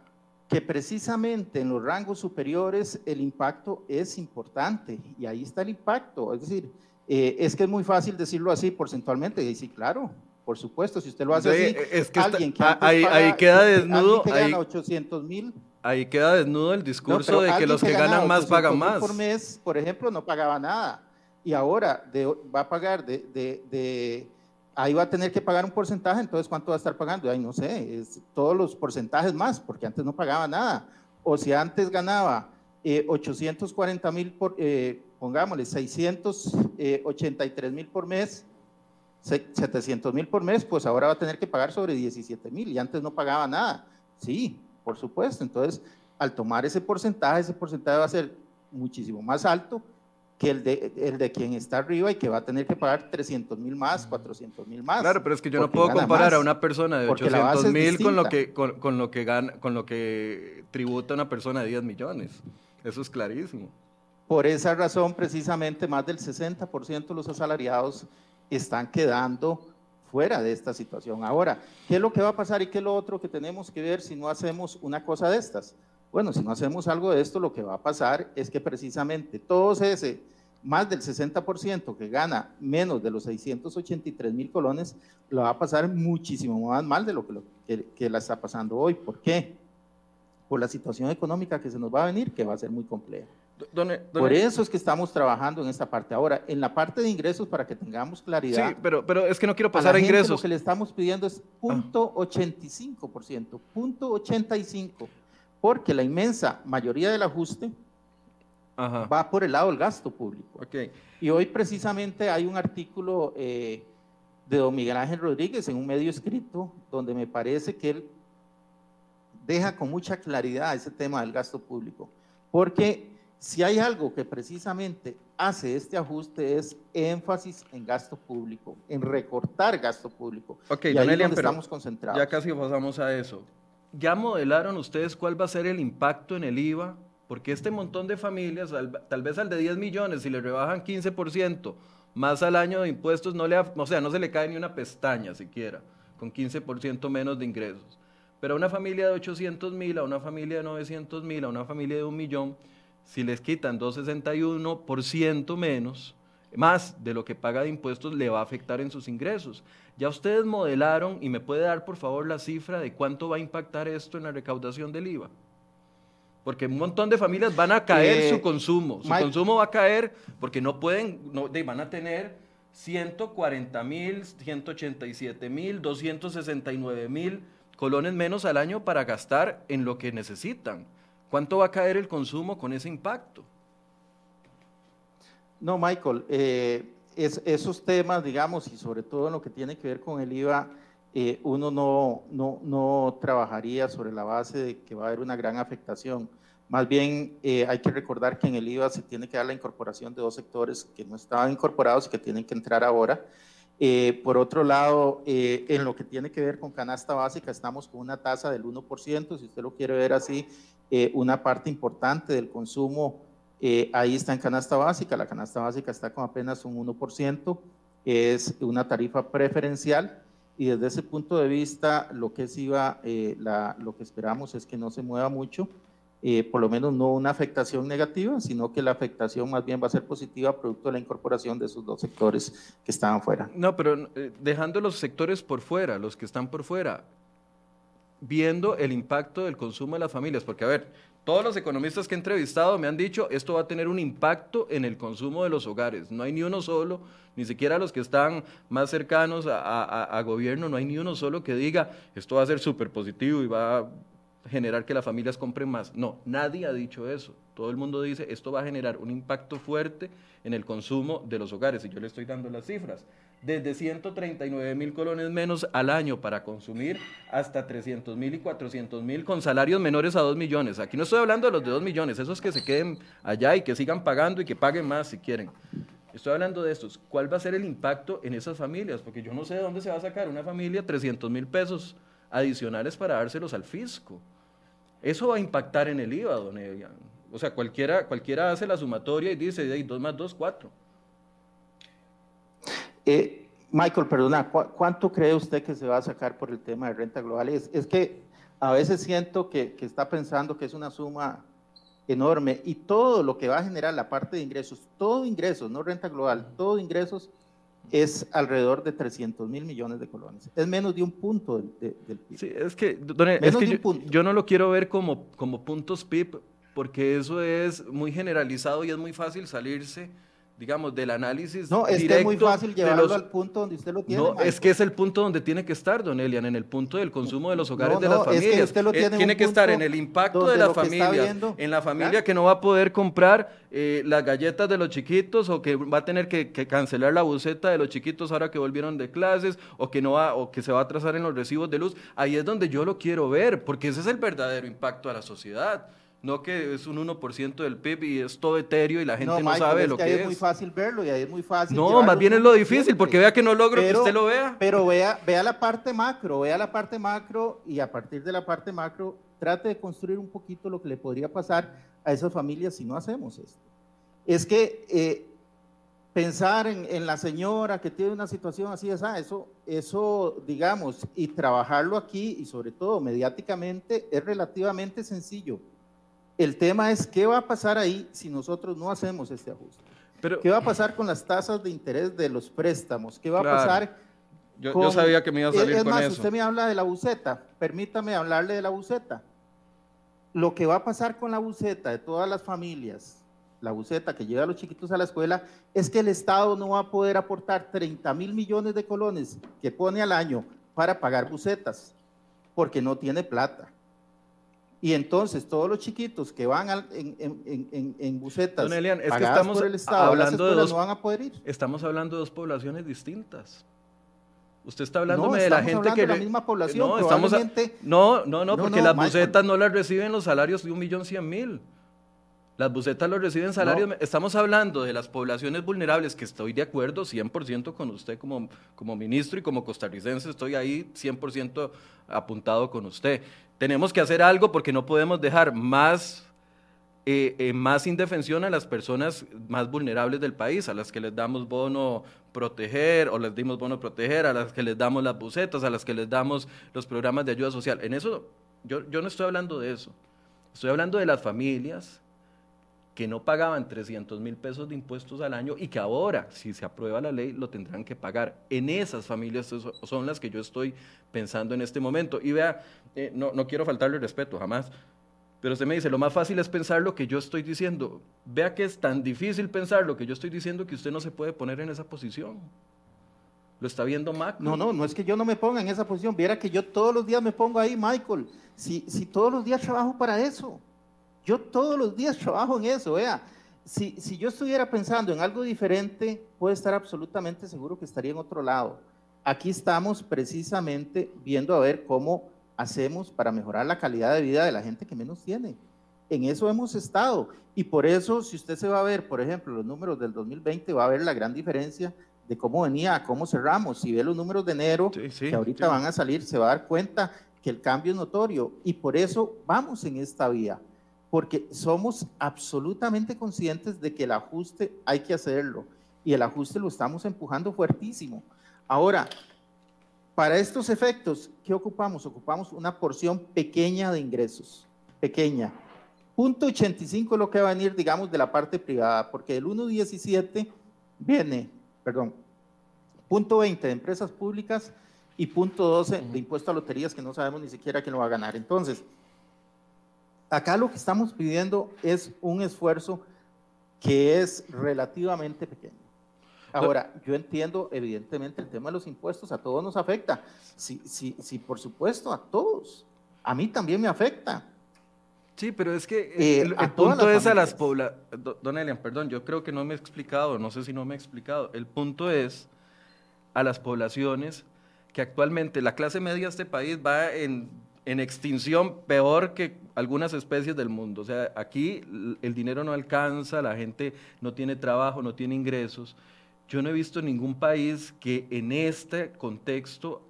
que precisamente en los rangos superiores el impacto es importante y ahí está el impacto. Es decir, eh, es que es muy fácil decirlo así porcentualmente. Y sí, claro, por supuesto, si usted lo hace así, es que alguien está, que ahí, paga, ahí, queda desnudo. Que ahí, 800 mil. Ahí queda desnudo el discurso no, de que los que, ganan más pagan más. Por mes, por ejemplo, no pagaba nada. Y ahora de, va a pagar de, de, de, ahí va a tener que pagar un porcentaje, entonces ¿cuánto va a estar pagando? Ay, no sé, es todos los porcentajes más, porque antes no pagaba nada. O si antes ganaba eh, 840 mil, por, eh, pongámosle, 683 mil por mes, 700 mil por mes, pues ahora va a tener que pagar sobre 17 mil y antes no pagaba nada. Sí, por supuesto. Entonces, al tomar ese porcentaje, ese porcentaje va a ser muchísimo más alto que el de, el de quien está arriba y que va a tener que pagar 300 mil más, 400 mil más. Claro, pero es que yo no puedo comparar más, a una persona de 800 mil con lo que con, con, lo que gana, con lo que tributa una persona de 10 millones. Eso es clarísimo. Por esa razón, precisamente, más del 60% de los asalariados están quedando fuera de esta situación. Ahora, ¿qué es lo que va a pasar y qué es lo otro que tenemos que ver si no hacemos una cosa de estas? Bueno, si no hacemos algo de esto, lo que va a pasar es que precisamente todos ese, más del 60% que gana menos de los 683 mil colones, lo va a pasar muchísimo más mal de lo que, lo que, que la está pasando hoy. ¿Por qué? Por la situación económica que se nos va a venir, que va a ser muy compleja. Don, don, Por eso es que estamos trabajando en esta parte. Ahora, en la parte de ingresos, para que tengamos claridad. Sí, pero, pero es que no quiero pasar a, a ingresos. Lo que le estamos pidiendo es punto ah. 85%, punto 85%, porque la inmensa mayoría del ajuste Ajá. va por el lado del gasto público. Okay. Y hoy precisamente hay un artículo eh, de don Miguel Ángel Rodríguez en un medio escrito donde me parece que él deja con mucha claridad ese tema del gasto público. Porque si hay algo que precisamente hace este ajuste es énfasis en gasto público, en recortar gasto público. Ok, y ahí Elian, donde estamos concentrados. Ya casi pasamos a eso. ¿Ya modelaron ustedes cuál va a ser el impacto en el IVA? Porque este montón de familias, tal vez al de 10 millones, si le rebajan 15% más al año de impuestos, no le, o sea, no se le cae ni una pestaña siquiera, con 15% menos de ingresos. Pero a una familia de 800 mil, a una familia de 900 mil, a una familia de un millón, si les quitan 261% menos, más de lo que paga de impuestos le va a afectar en sus ingresos. Ya ustedes modelaron y me puede dar por favor la cifra de cuánto va a impactar esto en la recaudación del IVA. Porque un montón de familias van a caer su eh, consumo. Su consumo va a caer porque no pueden, no, van a tener 140 mil, 187 mil, 269 mil colones menos al año para gastar en lo que necesitan. ¿Cuánto va a caer el consumo con ese impacto? No, Michael, eh, esos temas, digamos, y sobre todo en lo que tiene que ver con el IVA, eh, uno no, no, no, trabajaría sobre la base de que va a haber una gran afectación. Más bien eh, hay que recordar que en el IVA se tiene que dar la incorporación de dos sectores que no estaban incorporados y que tienen que entrar ahora. por otro lado, en lo que tiene que ver con canasta básica, estamos con una tasa del 1%, si usted lo quiere ver así, una parte importante del consumo eh, ahí está en canasta básica, la canasta básica está con apenas un 1%, es una tarifa preferencial y desde ese punto de vista lo que es IVA, eh, lo que esperamos es que no se mueva mucho, eh, por lo menos no una afectación negativa, sino que la afectación más bien va a ser positiva producto de la incorporación de esos dos sectores que estaban fuera. No, pero dejando los sectores por fuera, los que están por fuera, viendo el impacto del consumo de las familias, porque a ver, todos los economistas que he entrevistado me han dicho, esto va a tener un impacto en el consumo de los hogares. No hay ni uno solo, ni siquiera los que están más cercanos a, gobierno, no hay ni uno solo que diga, esto va a ser súper positivo y va a generar que las familias compren más. No, nadie ha dicho eso. Todo el mundo dice, esto va a generar un impacto fuerte en el consumo de los hogares. Y yo le estoy dando las cifras desde 139 mil colones menos al año para consumir hasta 300 mil y 400 mil con salarios menores a 2 millones. Aquí no estoy hablando de los de 2 millones, esos que se queden allá y que sigan pagando y que paguen más si quieren. Estoy hablando de estos. ¿Cuál va a ser el impacto en esas familias? Porque yo no sé de dónde se va a sacar una familia 300 mil pesos adicionales para dárselos al fisco. Eso va a impactar en el IVA, don Elian. O sea, cualquiera, cualquiera hace la sumatoria y dice, 2 más 2, 4. Eh, Michael, perdona, ¿cuánto cree usted que se va a sacar por el tema de renta global? Es, que a veces siento que, está pensando que es una suma enorme y todo lo que va a generar la parte de ingresos, todo ingresos, no renta global, todo ingresos es alrededor de 300 mil millones de colones. Es menos de un punto del, PIB. Sí, es que, yo, no lo quiero ver como, como puntos PIB porque eso es muy generalizado y es muy fácil salirse digamos, del análisis. No, es que es muy fácil llevarlo al punto donde usted lo tiene. No, es que es el punto donde tiene que estar, don Elian, en el punto del consumo de los hogares de las familias. Es que usted lo tiene, tiene que estar en el impacto de la familia, en la familia que no va a poder comprar eh, las galletas de los chiquitos o que va a tener que, cancelar la buceta de los chiquitos ahora que volvieron de clases o que no va o que se va a atrasar en los recibos de luz. Ahí es donde yo lo quiero ver, porque ese es el verdadero impacto a la sociedad no que es un 1% del PIB y es todo etéreo y la gente no, sabe lo que, ahí es. muy fácil verlo y ahí es muy fácil. No, más bien es lo difícil, porque vea que no logro que usted lo vea. Pero vea, vea la parte macro, vea la parte macro y a partir de la parte macro trate de construir un poquito lo que le podría pasar a esas familias si no hacemos esto. Es que eh, pensar en, la señora que tiene una situación así, esa, eso, eso, digamos, y trabajarlo aquí y sobre todo mediáticamente es relativamente sencillo el tema es qué va a pasar ahí si nosotros no hacemos este ajuste. ¿Qué va a pasar con las tasas de interés de los préstamos? ¿Qué va a pasar yo, yo, sabía que me iba a salir es, más, usted me habla de la buceta. Permítame hablarle de la buceta. Lo que va a pasar con la buceta de todas las familias, la buceta que lleva a los chiquitos a la escuela, es que el Estado no va a poder aportar 30 mil millones de colones que pone al año para pagar bucetas, porque no tiene plata. Y entonces todos los chiquitos que van en, en, en, bucetas Don Elian, es que estamos por el Estado, hablando de dos, no van a poder ir. Estamos hablando de dos poblaciones distintas. Usted está hablando de la gente que... De la misma población, no, estamos no, no, no, porque las bucetas no las reciben los salarios de un millón cien mil. Las bucetas lo reciben salarios. Estamos hablando de las poblaciones vulnerables, que estoy de acuerdo 100% con usted como, como ministro y como costarricense, estoy ahí 100% apuntado con usted tenemos que hacer algo porque no podemos dejar más, eh, eh, más indefensión a las personas más vulnerables del país, a las que les damos bono proteger o les dimos bono proteger, a las que les damos las bucetas, a las que les damos los programas de ayuda social. En eso, yo, yo no estoy hablando de eso. Estoy hablando de las familias que no pagaban 300 mil pesos de impuestos al año y que ahora, si se aprueba la ley, lo tendrán que pagar. En esas familias son las que yo estoy pensando en este momento. Y vea, eh, no, no quiero faltarle respeto, jamás. Pero usted me dice, lo más fácil es pensar lo que yo estoy diciendo. Vea que es tan difícil pensar lo que yo estoy diciendo que usted no se puede poner en esa posición. ¿Lo está viendo Mac? No, no, no es que yo no me ponga en esa posición. Viera que yo todos los días me pongo ahí, Michael. Si, si todos los días trabajo para eso. Yo todos los días [laughs] trabajo en eso, vea. Si, si yo estuviera pensando en algo diferente, puedo estar absolutamente seguro que estaría en otro lado. Aquí estamos precisamente viendo a ver cómo hacemos para mejorar la calidad de vida de la gente que menos tiene. En eso hemos estado. Y por eso, si usted se va a ver, por ejemplo, los números del 2020, va a ver la gran diferencia de cómo venía, a cómo cerramos. Si ve los números de enero, que ahorita van a salir, se va a dar cuenta que el cambio es notorio. Y por eso vamos en esta vía porque somos absolutamente conscientes de que el ajuste hay que hacerlo y el ajuste lo estamos empujando fuertísimo. Ahora, para estos efectos, ¿qué ocupamos? Ocupamos una porción pequeña de ingresos, pequeña. Punto 85 es lo que va a venir, digamos, de la parte privada, porque el 1.17 viene, perdón, punto 20 de empresas públicas y punto 12 de impuesto a loterías que no sabemos ni siquiera quién lo va a ganar. Entonces, acá lo que estamos pidiendo es un esfuerzo que es relativamente pequeño. Ahora, yo entiendo evidentemente el tema de los impuestos, a todos nos afecta. Sí, sí, sí, por supuesto, a todos. A mí también me afecta. Sí, pero es que eh, el, punto es a las poblaciones. Don Elian, perdón, yo creo que no me he explicado, no sé si no me he explicado. El punto es a las poblaciones que actualmente la clase media de este país va en en extinción peor que algunas especies del mundo. O sea, aquí el dinero no alcanza, la gente no tiene trabajo, no tiene ingresos. Yo no he visto ningún país que en este contexto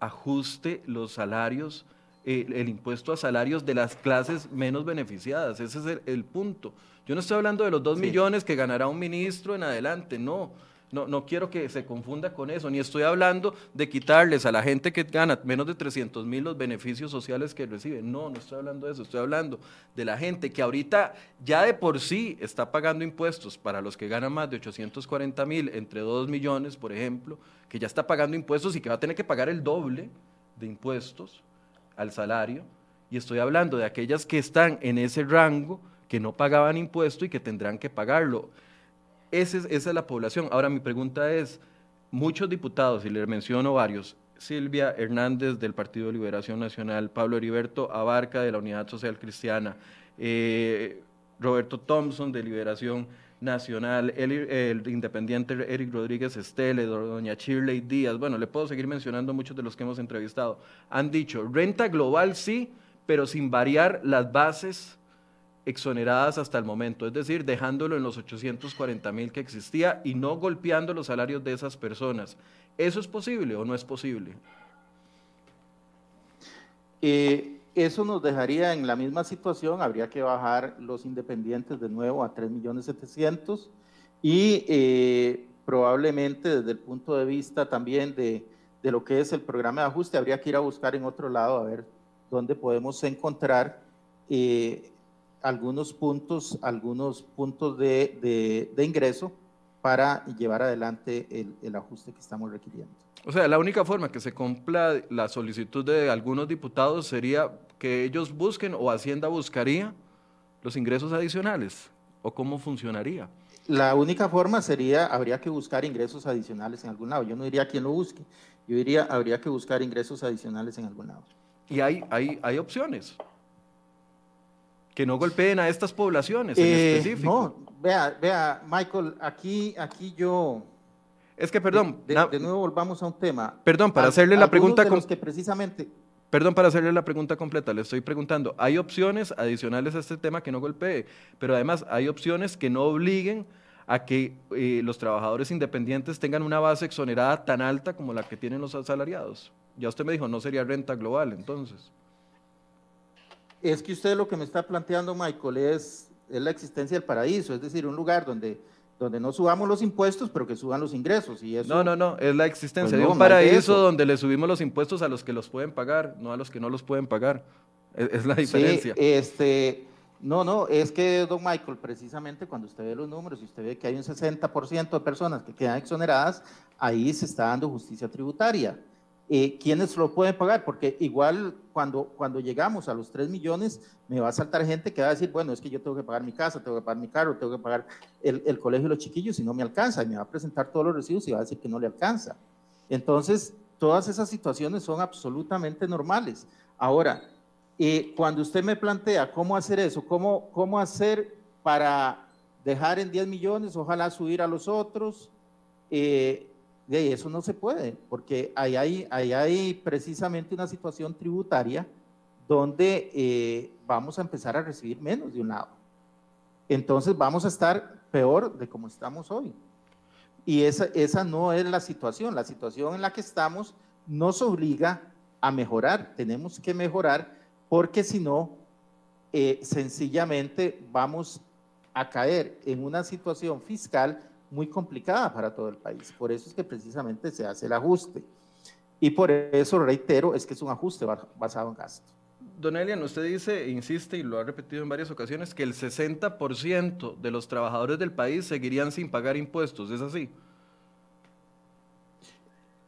ajuste los salarios, eh, el impuesto a salarios de las clases menos beneficiadas. Ese es el, punto. Yo no estoy hablando de los dos millones que ganará un ministro en adelante, no no, no quiero que se confunda con eso, ni estoy hablando de quitarles a la gente que gana menos de 300 mil los beneficios sociales que recibe. No, no estoy hablando de eso, estoy hablando de la gente que ahorita ya de por sí está pagando impuestos para los que ganan más de 840 mil, entre 2 millones, por ejemplo, que ya está pagando impuestos y que va a tener que pagar el doble de impuestos al salario. Y estoy hablando de aquellas que están en ese rango, que no pagaban impuesto y que tendrán que pagarlo esa es, la población. Ahora mi pregunta es, muchos diputados, y le menciono varios, Silvia Hernández del Partido de Liberación Nacional, Pablo Heriberto Abarca de la Unidad Social Cristiana, eh, Roberto Thompson de Liberación Nacional, el, independiente Eric Rodríguez Estele, doña Shirley Díaz, bueno, le puedo seguir mencionando muchos de los que hemos entrevistado, han dicho, renta global sí, pero sin variar las bases exoneradas hasta el momento, es decir, dejándolo en los 840 mil que existía y no golpeando los salarios de esas personas. ¿Eso es posible o no es posible? Eh, eso nos dejaría en la misma situación, habría que bajar los independientes de nuevo a 3 millones 700 y eh, probablemente desde el punto de vista también de, de lo que es el programa de ajuste, habría que ir a buscar en otro lado a ver dónde podemos encontrar eh, algunos puntos, algunos puntos de, ingreso para llevar adelante el, ajuste que estamos requiriendo. O sea, la única forma que se cumpla la solicitud de algunos diputados sería que ellos busquen o Hacienda buscaría los ingresos adicionales. ¿O cómo funcionaría? La única forma sería, habría que buscar ingresos adicionales en algún lado. Yo no diría quién lo busque, yo diría, habría que buscar ingresos adicionales en algún lado. Y hay, hay, hay opciones que no golpeen a estas poblaciones en eh, específico. No, vea, vea, Michael, aquí, aquí yo... Es que, perdón. De, nuevo volvamos a un tema. Perdón, para hacerle la pregunta... De que precisamente... Perdón, para hacerle la pregunta completa, le estoy preguntando, ¿hay opciones adicionales a este tema que no golpee? Pero además, ¿hay opciones que no obliguen a que eh, los trabajadores independientes tengan una base exonerada tan alta como la que tienen los asalariados? Ya usted me dijo, no sería renta global, entonces. Es que usted lo que me está planteando, Michael, es, la existencia del paraíso, es decir, un lugar donde, donde no subamos los impuestos, pero que suban los ingresos. Y eso, no, no, no, es la existencia pues de un paraíso donde le subimos los impuestos a los que los pueden pagar, no a los que no los pueden pagar. Es, la diferencia. Sí, este, No, no, es que, don Michael, precisamente cuando usted ve los números y usted ve que hay un 60% de personas que quedan exoneradas, ahí se está dando justicia tributaria. Eh, ¿Quiénes lo pueden pagar? Porque igual cuando, cuando llegamos a los 3 millones, me va a saltar gente que va a decir, bueno, es que yo tengo que pagar mi casa, tengo que pagar mi carro, tengo que pagar el, el colegio de los chiquillos y no me alcanza. Y me va a presentar todos los recibos y va a decir que no le alcanza. Entonces, todas esas situaciones son absolutamente normales. Ahora, eh, cuando usted me plantea cómo hacer eso, cómo, cómo hacer para dejar en 10 millones, ojalá subir a los otros, eh, de eso no se puede, porque ahí hay, hay precisamente una situación tributaria donde eh, vamos a empezar a recibir menos de un lado. Entonces vamos a estar peor de como estamos hoy. Y esa, esa no es la situación. La situación en la que estamos nos obliga a mejorar. Tenemos que mejorar porque si no, eh, sencillamente vamos a caer en una situación fiscal muy complicada para todo el país. Por eso es que precisamente se hace el ajuste. Y por eso, reitero, es que es un ajuste basado en gasto. Don Elian, usted dice, insiste y lo ha repetido en varias ocasiones, que el 60% de los trabajadores del país seguirían sin pagar impuestos. ¿Es así?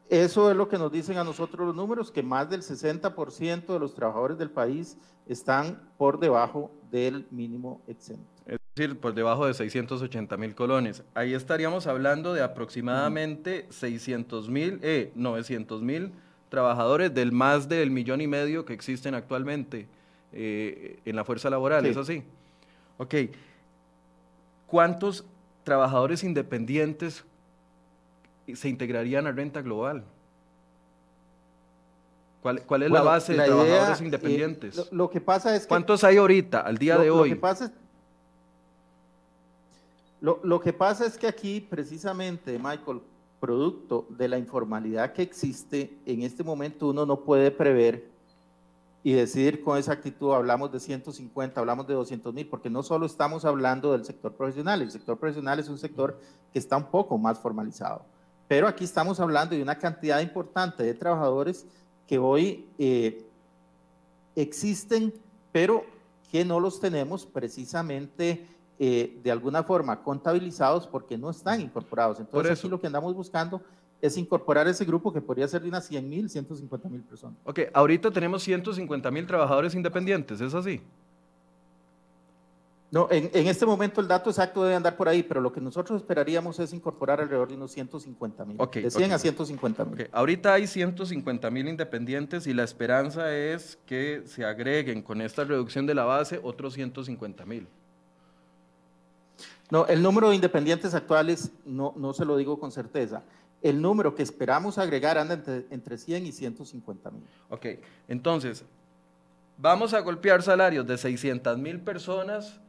Eso es lo que nos dicen a nosotros los números, que más del 60% de los trabajadores del país están por debajo del mínimo exento. Decir, por debajo de 680 mil colones. Ahí estaríamos hablando de aproximadamente 600 mil, eh, 900 mil trabajadores del más del millón y medio que existen actualmente eh, en la fuerza laboral, ¿es así? Ok. ¿Cuántos trabajadores independientes se integrarían a renta global? ¿Cuál, cuál es la base de trabajadores eh, independientes? lo, que pasa es que, ¿Cuántos hay ahorita, al día de hoy? Lo que, pasa es, lo, que pasa es que aquí, precisamente, Michael, producto de la informalidad que existe, en este momento uno no puede prever y decidir con esa actitud, hablamos de 150, hablamos de 200 mil, porque no solo estamos hablando del sector profesional, el sector profesional es un sector que está un poco más formalizado. Pero aquí estamos hablando de una cantidad importante de trabajadores que hoy eh, existen, pero que no los tenemos precisamente eh, de alguna forma contabilizados porque no están incorporados. Entonces aquí lo que andamos buscando es incorporar ese grupo que podría ser de unas 100 mil, 150 mil personas. Ok, ahorita tenemos 150 mil trabajadores independientes, ¿es así? No, en, este momento el dato exacto debe andar por ahí, pero lo que nosotros esperaríamos es incorporar alrededor de unos 150 mil. de 100 a 150 mil. Ahorita hay 150 mil independientes y la esperanza es que se agreguen con esta reducción de la base otros 150 mil. No, el número de independientes actuales no, no se lo digo con certeza. El número que esperamos agregar anda entre, entre 100 y 150 mil. Ok, entonces, vamos a golpear salarios de 600 mil personas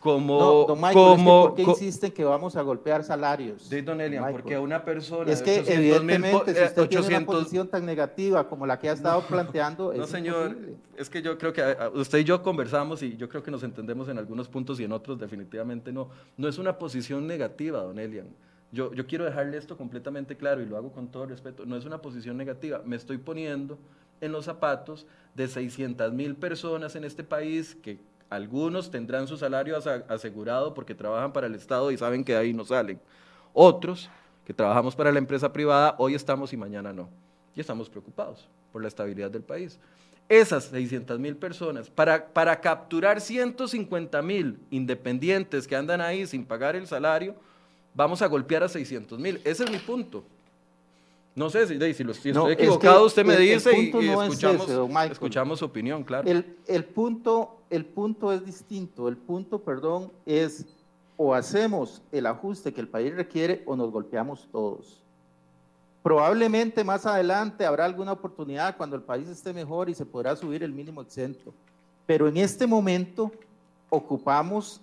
como, no, don Michael, ¿por qué insisten que vamos a golpear salarios? Sí, don Elian, porque una persona es que evidentemente si usted tiene una posición tan negativa como la que ha estado [laughs] planteando no señor es que yo creo que usted y yo conversamos y yo creo que nos entendemos en algunos puntos y en otros definitivamente no. No es una posición negativa don Elian. Yo, yo quiero dejarle esto completamente claro y lo hago con todo respeto. No es una posición negativa. Me estoy poniendo en los zapatos de 600 mil personas en este país que algunos tendrán su salario asegurado porque trabajan para el Estado y saben que de ahí no salen. Otros, que trabajamos para la empresa privada, hoy estamos y mañana no. Y estamos preocupados por la estabilidad del país. Esas 600 mil personas, para, para capturar 150 mil independientes que andan ahí sin pagar el salario, vamos a golpear a 600 mil. Ese es mi punto. No sé si, si, lo, estoy equivocado, usted me dice y, escuchamos, escuchamos, su opinión, claro. El, el, punto, el punto es distinto. El punto, perdón, es o hacemos el ajuste que el país requiere o nos golpeamos todos. Probablemente más adelante habrá alguna oportunidad cuando el país esté mejor y se podrá subir el mínimo exento. Pero en este momento ocupamos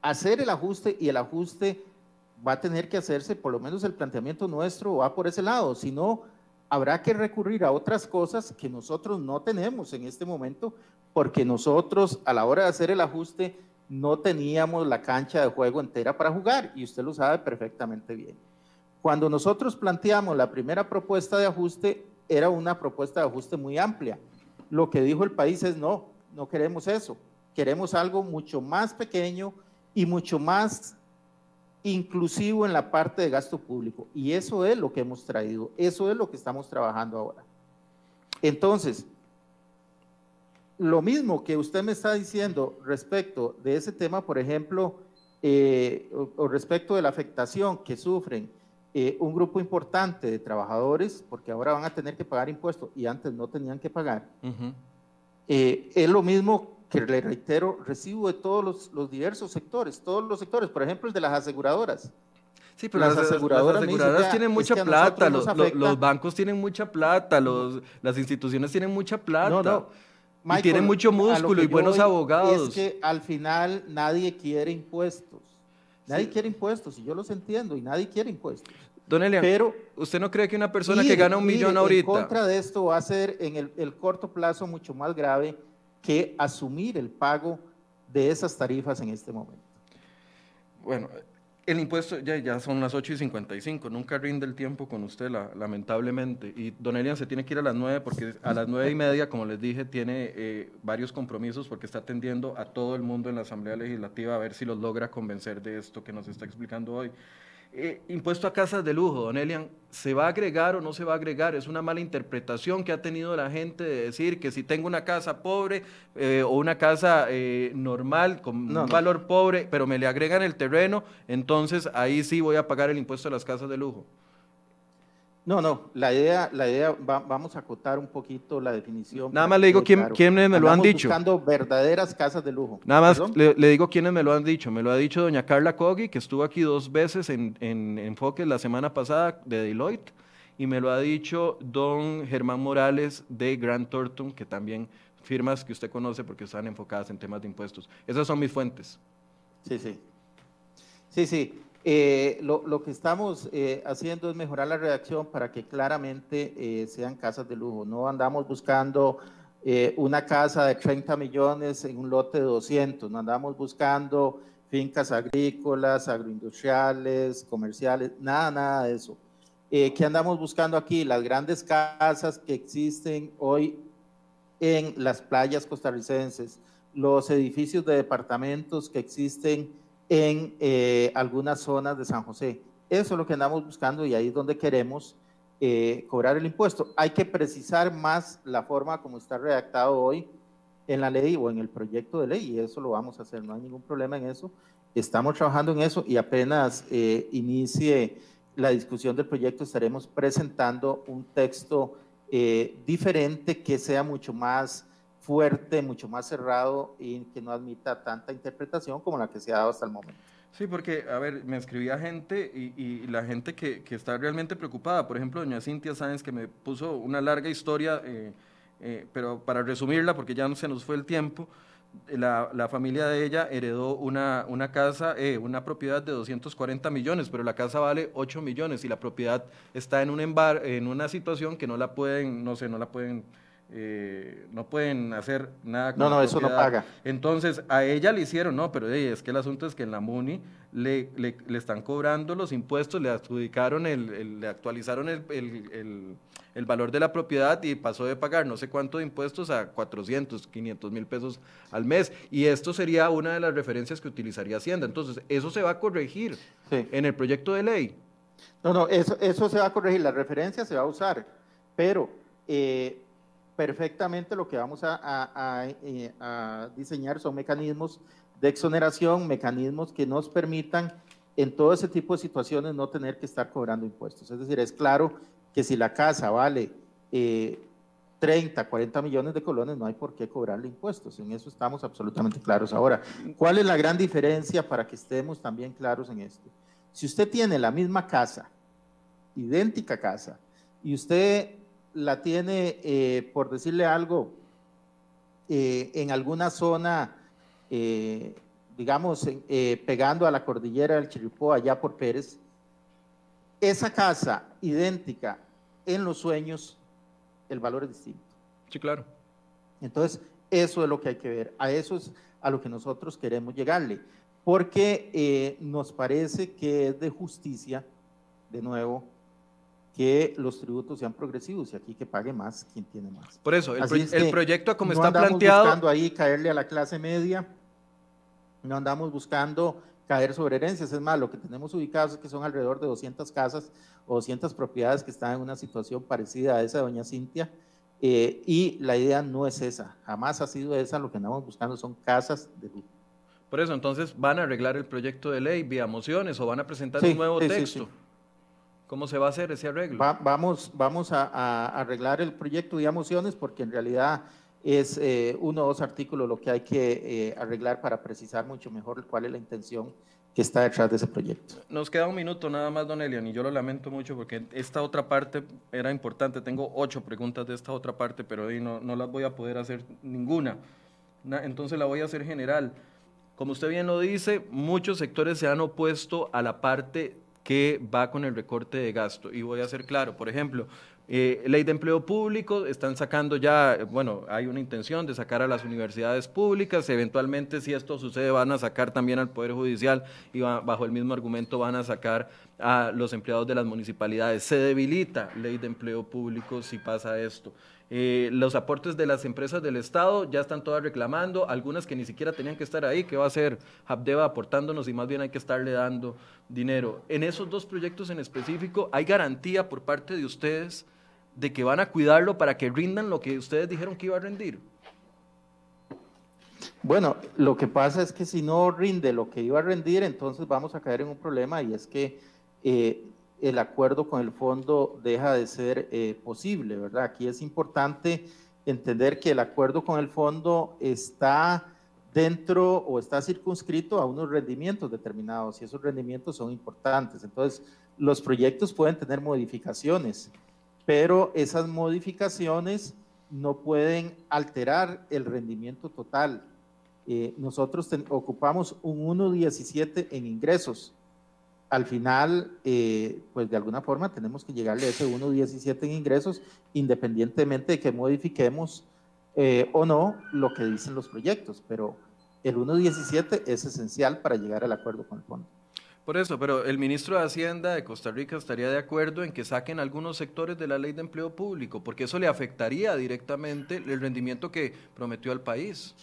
hacer el ajuste y el ajuste va a tener que hacerse, por lo menos el planteamiento nuestro va por ese lado, si no, habrá que recurrir a otras cosas que nosotros no tenemos en este momento, porque nosotros a la hora de hacer el ajuste no teníamos la cancha de juego entera para jugar, y usted lo sabe perfectamente bien. Cuando nosotros planteamos la primera propuesta de ajuste, era una propuesta de ajuste muy amplia. Lo que dijo el país es no, no queremos eso. queremos algo mucho más pequeño y mucho más inclusivo en la parte de gasto público. Y eso es lo que hemos traído, eso es lo que estamos trabajando ahora. Entonces, lo mismo que usted me está diciendo respecto de ese tema, por ejemplo, eh, o, respecto de la afectación que sufren eh, un grupo importante de trabajadores, porque ahora van a tener que pagar impuestos y antes no tenían que pagar, eh, es lo mismo que le reitero, recibo de todos los, diversos sectores, todos los sectores, por ejemplo, el de las aseguradoras. Sí, pero las, aseguradoras, tienen mucha plata, los, bancos tienen mucha plata, los, las instituciones tienen mucha plata. y tienen mucho músculo y buenos abogados. Es que al final nadie quiere impuestos. Nadie quiere impuestos, y yo los entiendo, y nadie quiere impuestos. Don Elian, pero ¿usted no cree que una persona que gana un millón ahorita... En contra de esto va a ser en el, el corto plazo mucho más grave que asumir el pago de esas tarifas en este momento. Bueno, el impuesto, ya, ya son las 8 y 55, nunca rinde el tiempo con usted, lamentablemente. Y don Elian se tiene que ir a las 9 porque a las 9 y media, como les dije, tiene eh, varios compromisos porque está atendiendo a todo el mundo en la Asamblea Legislativa a ver si los logra convencer de esto que nos está explicando hoy. Eh, impuesto a casas de lujo, don Elian, ¿se va a agregar o no se va a agregar? Es una mala interpretación que ha tenido la gente de decir que si tengo una casa pobre eh, o una casa eh, normal con un valor pobre, pero me le agregan el terreno, entonces ahí sí voy a pagar el impuesto a las casas de lujo. No, no, la idea, la idea vamos a acotar un poquito la definición. Nada más le digo quién, quiénes me lo han dicho. buscando verdaderas casas de lujo. Nada más le, digo quiénes me lo han dicho. Me lo ha dicho doña Carla Coggi, que estuvo aquí dos veces en, en Enfoques la semana pasada de Deloitte, y me lo ha dicho don Germán Morales de Grant Thornton, que también firmas que usted conoce porque están enfocadas en temas de impuestos. Esas son mis fuentes. Sí, sí. Sí, sí. Eh, lo, que estamos eh, haciendo es mejorar la redacción para que claramente eh, sean casas de lujo. No andamos buscando una casa de 30 millones en un lote de 200, no andamos buscando fincas agrícolas, agroindustriales, comerciales, nada, nada de eso. ¿Qué andamos buscando aquí? Las grandes casas que existen hoy en las playas costarricenses, los edificios de departamentos que existen en eh, algunas zonas de San José. Eso es lo que andamos buscando y ahí es donde queremos eh, cobrar el impuesto. Hay que precisar más la forma como está redactado hoy en la ley o en el proyecto de ley y eso lo vamos a hacer, no hay ningún problema en eso. Estamos trabajando en eso y apenas eh, inicie la discusión del proyecto estaremos presentando un texto diferente que sea mucho más fuerte, mucho más cerrado y que no admita tanta interpretación como la que se ha dado hasta el momento. Sí, porque, a ver, me escribía gente y, la gente que, que, está realmente preocupada, por ejemplo, doña Cintia Sáenz, que me puso una larga historia, eh, eh, pero para resumirla, porque ya no se nos fue el tiempo, la, la familia de ella heredó una, una casa, eh, una propiedad de 240 millones, pero la casa vale 8 millones y la propiedad está en, un embar en una situación que no la pueden, no sé, no la pueden eh, no pueden hacer nada con No, no, eso no paga. Entonces, a ella le hicieron, no, pero es que el asunto es que en la MUNI le, le, están cobrando los impuestos, le adjudicaron, el, le actualizaron el, el, valor de la propiedad y pasó de pagar no sé cuánto de impuestos a 400, 500 mil pesos al mes. Y esto sería una de las referencias que utilizaría Hacienda. Entonces, eso se va a corregir en el proyecto de ley. No, no, eso, eso se va a corregir, la referencia se va a usar, pero... Eh, perfectamente lo que vamos eh, a, diseñar son mecanismos de exoneración, mecanismos que nos permitan en todo ese tipo de situaciones no tener que estar cobrando impuestos. Es decir, es claro que si la casa vale 30, eh, 40 millones de colones, no hay por qué cobrarle impuestos. En eso estamos absolutamente claros. Ahora, ¿cuál es la gran diferencia para que estemos también claros en esto? Si usted tiene la misma casa, idéntica casa, y usted la tiene, eh, por decirle algo, eh, en alguna zona, eh, digamos, pegando a la cordillera del Chiripó, allá por Pérez, esa casa idéntica en los sueños, el valor es distinto. Sí, claro. Entonces, eso es lo que hay que ver. A eso es a lo que nosotros queremos llegarle. Porque nos parece que es de justicia, de nuevo, que los tributos sean progresivos y aquí que pague más quien tiene más. Por eso, el, proyecto como está planteado... No buscando ahí caerle a la clase media, no andamos buscando caer sobre herencias, es más, lo que tenemos ubicados es que son alrededor de 200 casas o 200 propiedades que están en una situación parecida a esa de doña Cintia, eh, y la idea no es esa, jamás ha sido esa, lo que andamos buscando son casas de lujo. Por eso, entonces, ¿van a arreglar el proyecto de ley vía mociones o van a presentar un nuevo texto? ¿Cómo se va a hacer ese arreglo? vamos vamos a, arreglar el proyecto vía mociones porque en realidad es eh, uno o dos artículos lo que hay que eh, arreglar para precisar mucho mejor cuál es la intención que está detrás de ese proyecto. Nos queda un minuto nada más, don Elian, y yo lo lamento mucho porque esta otra parte era importante. Tengo ocho preguntas de esta otra parte, pero hoy no, no las voy a poder hacer ninguna. Entonces la voy a hacer general. Como usted bien lo dice, muchos sectores se han opuesto a la parte que va con el recorte de gasto. Y voy a ser claro, por ejemplo, eh, ley de empleo público, están sacando ya, bueno, hay una intención de sacar a las universidades públicas, eventualmente si esto sucede van a sacar también al Poder Judicial y bajo el mismo argumento van a sacar a los empleados de las municipalidades. Se debilita ley de empleo público si pasa esto. Eh, los aportes de las empresas del Estado ya están todas reclamando, algunas que ni siquiera tenían que estar ahí, que va a ser Habdeba aportándonos y más bien hay que estarle dando dinero. En esos dos proyectos en específico, ¿hay garantía por parte de ustedes de que van a cuidarlo para que rindan lo que ustedes dijeron que iba a rendir? Bueno, lo que pasa es que si no rinde lo que iba a rendir, entonces vamos a caer en un problema y es que eh, el acuerdo con el fondo deja de ser eh, posible, ¿verdad? Aquí es importante entender que el acuerdo con el fondo está dentro o está circunscrito a unos rendimientos determinados y esos rendimientos son importantes. Entonces, los proyectos pueden tener modificaciones pero esas modificaciones no pueden alterar el rendimiento total. Eh, nosotros ocupamos un 1.17 en ingresos. Al final, eh, pues de alguna forma tenemos que llegarle a ese 1.17 en ingresos, independientemente de que modifiquemos eh, o no lo que dicen los proyectos, pero el 1.17 es esencial para llegar al acuerdo con el fondo. Por eso, pero el ministro de Hacienda de Costa Rica estaría de acuerdo en que saquen algunos sectores de la ley de empleo público, porque eso le afectaría directamente el rendimiento que prometió al país.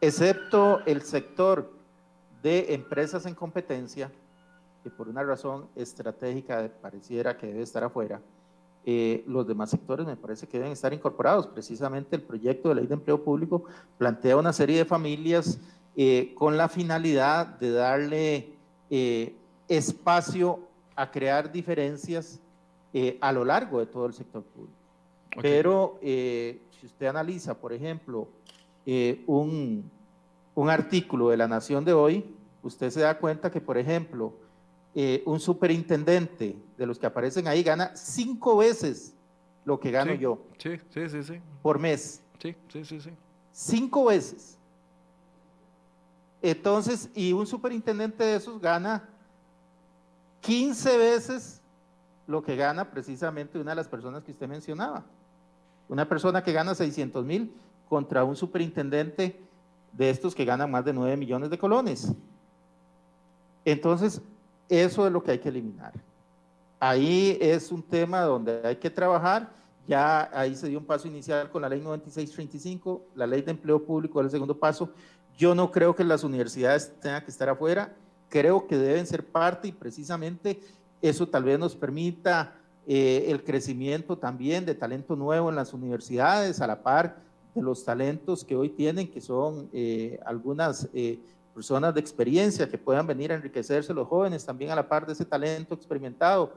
Excepto el sector de empresas en competencia, que por una razón estratégica pareciera que debe estar afuera, eh, los demás sectores me parece que deben estar incorporados. Precisamente el proyecto de ley de empleo público plantea una serie de familias eh, con la finalidad de darle eh, espacio a crear diferencias eh, a lo largo de todo el sector público. Pero si usted analiza, por ejemplo, un, un, artículo de La Nación de hoy, usted se da cuenta que, por ejemplo, un superintendente de los que aparecen ahí gana cinco veces lo que gano yo. Sí, sí, sí, sí. Por mes. Sí, sí, sí, sí. Cinco veces. Entonces, y un superintendente de esos gana 15 veces lo que gana precisamente una de las personas que usted mencionaba. Una persona que gana 600 mil contra un superintendente de estos que gana más de 9 millones de colones. Entonces, eso es lo que hay que eliminar. Ahí es un tema donde hay que trabajar. Ya ahí se dio un paso inicial con la ley 9635, la ley de empleo público es el segundo paso. Yo no creo que las universidades tengan que estar afuera, creo que deben ser parte y precisamente eso tal vez nos permita eh, el crecimiento también de talento nuevo en las universidades, a la par de los talentos que hoy tienen, que son eh, algunas eh, personas de experiencia que puedan venir a enriquecerse los jóvenes, también a la par de ese talento experimentado.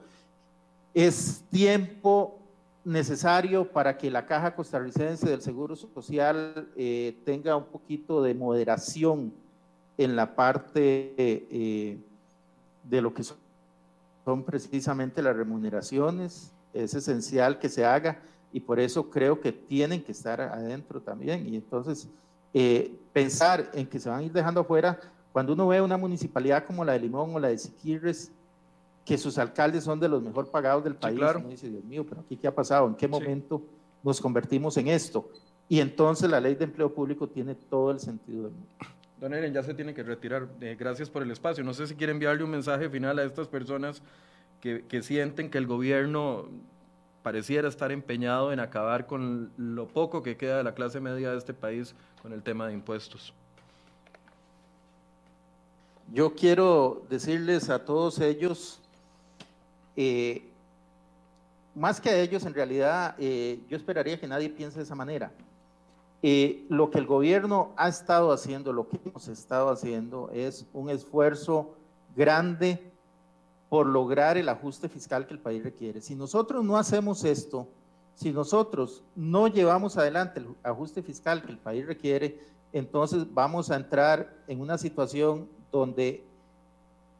Es tiempo necesario para que la Caja Costarricense del Seguro Social eh, tenga un poquito de moderación en la parte eh, de lo que son precisamente las remuneraciones. Es esencial que se haga y por eso creo que tienen que estar adentro también. Y entonces, eh, pensar en que se van a ir dejando afuera, cuando uno ve una municipalidad como la de Limón o la de Siquirres, que sus alcaldes son de los mejor pagados del país. claro. Uno dice, Dios mío, pero aquí qué ha pasado, en qué momento nos convertimos en esto. Y entonces la ley de empleo público tiene todo el sentido del mundo. Don Eren, ya se tiene que retirar. Eh, gracias por el espacio. No sé si quiere enviarle un mensaje final a estas personas que, que sienten que el gobierno pareciera estar empeñado en acabar con lo poco que queda de la clase media de este país con el tema de impuestos. Yo quiero decirles a todos ellos, eh, más que a ellos, en realidad, eh, yo esperaría que nadie piense de esa manera. Eh, lo que el gobierno ha estado haciendo, lo que hemos estado haciendo, es un esfuerzo grande por lograr el ajuste fiscal que el país requiere. Si nosotros no hacemos esto, si nosotros no llevamos adelante el ajuste fiscal que el país requiere, entonces vamos a entrar en una situación donde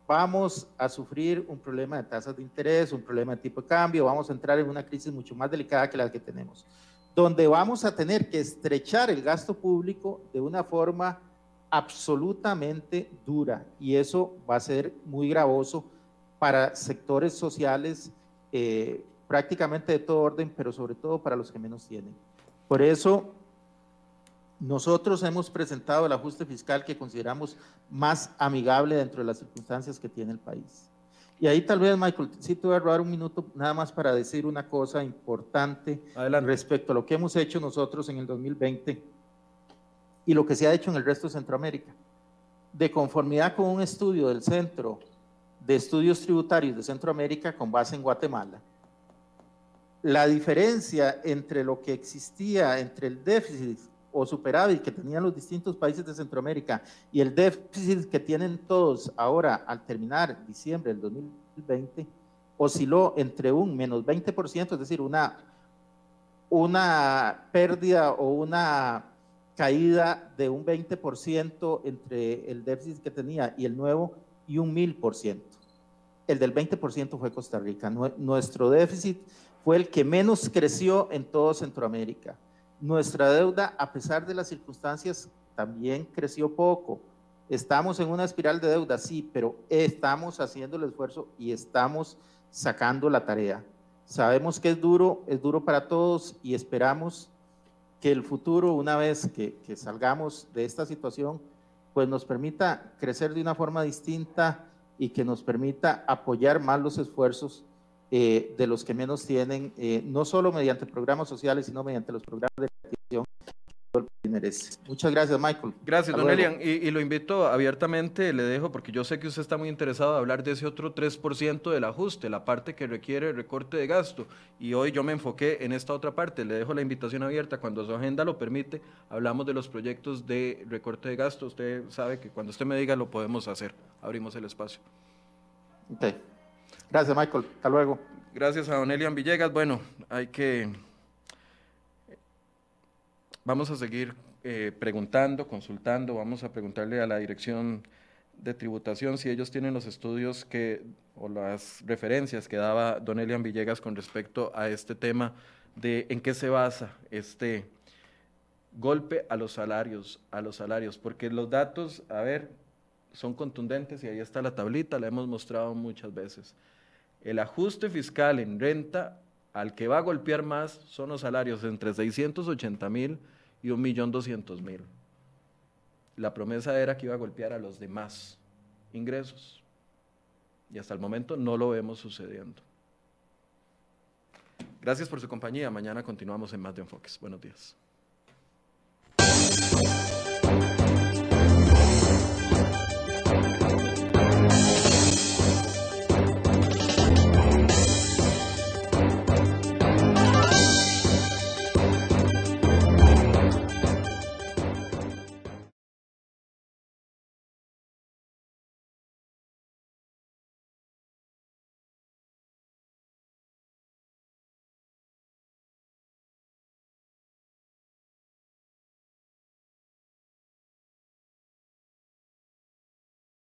vamos a sufrir un problema de tasas de interés, un problema de tipo de cambio, vamos a entrar en una crisis mucho más delicada que la que tenemos, donde vamos a tener que estrechar el gasto público de una forma absolutamente dura y eso va a ser muy gravoso para sectores sociales eh, prácticamente de todo orden, pero sobre todo para los que menos tienen. Por eso nosotros hemos presentado el ajuste fiscal que consideramos más amigable dentro de las circunstancias que tiene el país. Y ahí tal vez, Michael, sí te voy a robar un minuto nada más para decir una cosa importante respecto a lo que hemos hecho nosotros en el 2020 y lo que se ha hecho en el resto de Centroamérica. De conformidad con un estudio del Centro de Estudios Tributarios de Centroamérica con base en Guatemala, la diferencia entre lo que existía entre el déficit o superávit que tenían los distintos países de Centroamérica y el déficit que tienen todos ahora al terminar diciembre del 2020 osciló entre un menos 20%, es decir, una, una pérdida o una caída de un 20% entre el déficit que tenía y el nuevo y un 1000%. El del 20% fue Costa Rica. Nuestro déficit fue el que menos creció en todo Centroamérica nuestra deuda, a pesar de las circunstancias, también creció poco. Estamos en una espiral de deuda, sí, pero estamos haciendo el esfuerzo y estamos sacando la tarea. Sabemos que es duro, es duro para todos y esperamos que el futuro, una vez que, salgamos de esta situación, pues nos permita crecer de una forma distinta y que nos permita apoyar más los esfuerzos eh, de los que menos tienen, eh, no solo mediante programas sociales, sino mediante los programas de merece. Muchas gracias, Michael. Gracias, don Elian. Y, lo invito abiertamente, le dejo, porque yo sé que usted está muy interesado en hablar de ese otro 3% del ajuste, la parte que requiere recorte de gasto. Y hoy yo me enfoqué en esta otra parte. Le dejo la invitación abierta. Cuando su agenda lo permite, hablamos de los proyectos de recorte de gasto. Usted sabe que cuando usted me diga lo podemos hacer. Abrimos el espacio. Okay. Gracias, Michael. Hasta luego. Gracias a Don Elian Villegas. Bueno, hay que... Vamos a seguir eh, preguntando, consultando, vamos a preguntarle a la dirección de tributación si ellos tienen los estudios que o las referencias que daba Don Elian Villegas con respecto a este tema de en qué se basa este golpe a los salarios, a los salarios, porque los datos, a ver, son contundentes y ahí está la tablita, la hemos mostrado muchas veces. El ajuste fiscal en renta al que va a golpear más son los salarios entre 680 mil y 1.200.000. La promesa era que iba a golpear a los demás ingresos. Y hasta el momento no lo vemos sucediendo. Gracias por su compañía. Mañana continuamos en Más de Enfoques. Buenos días.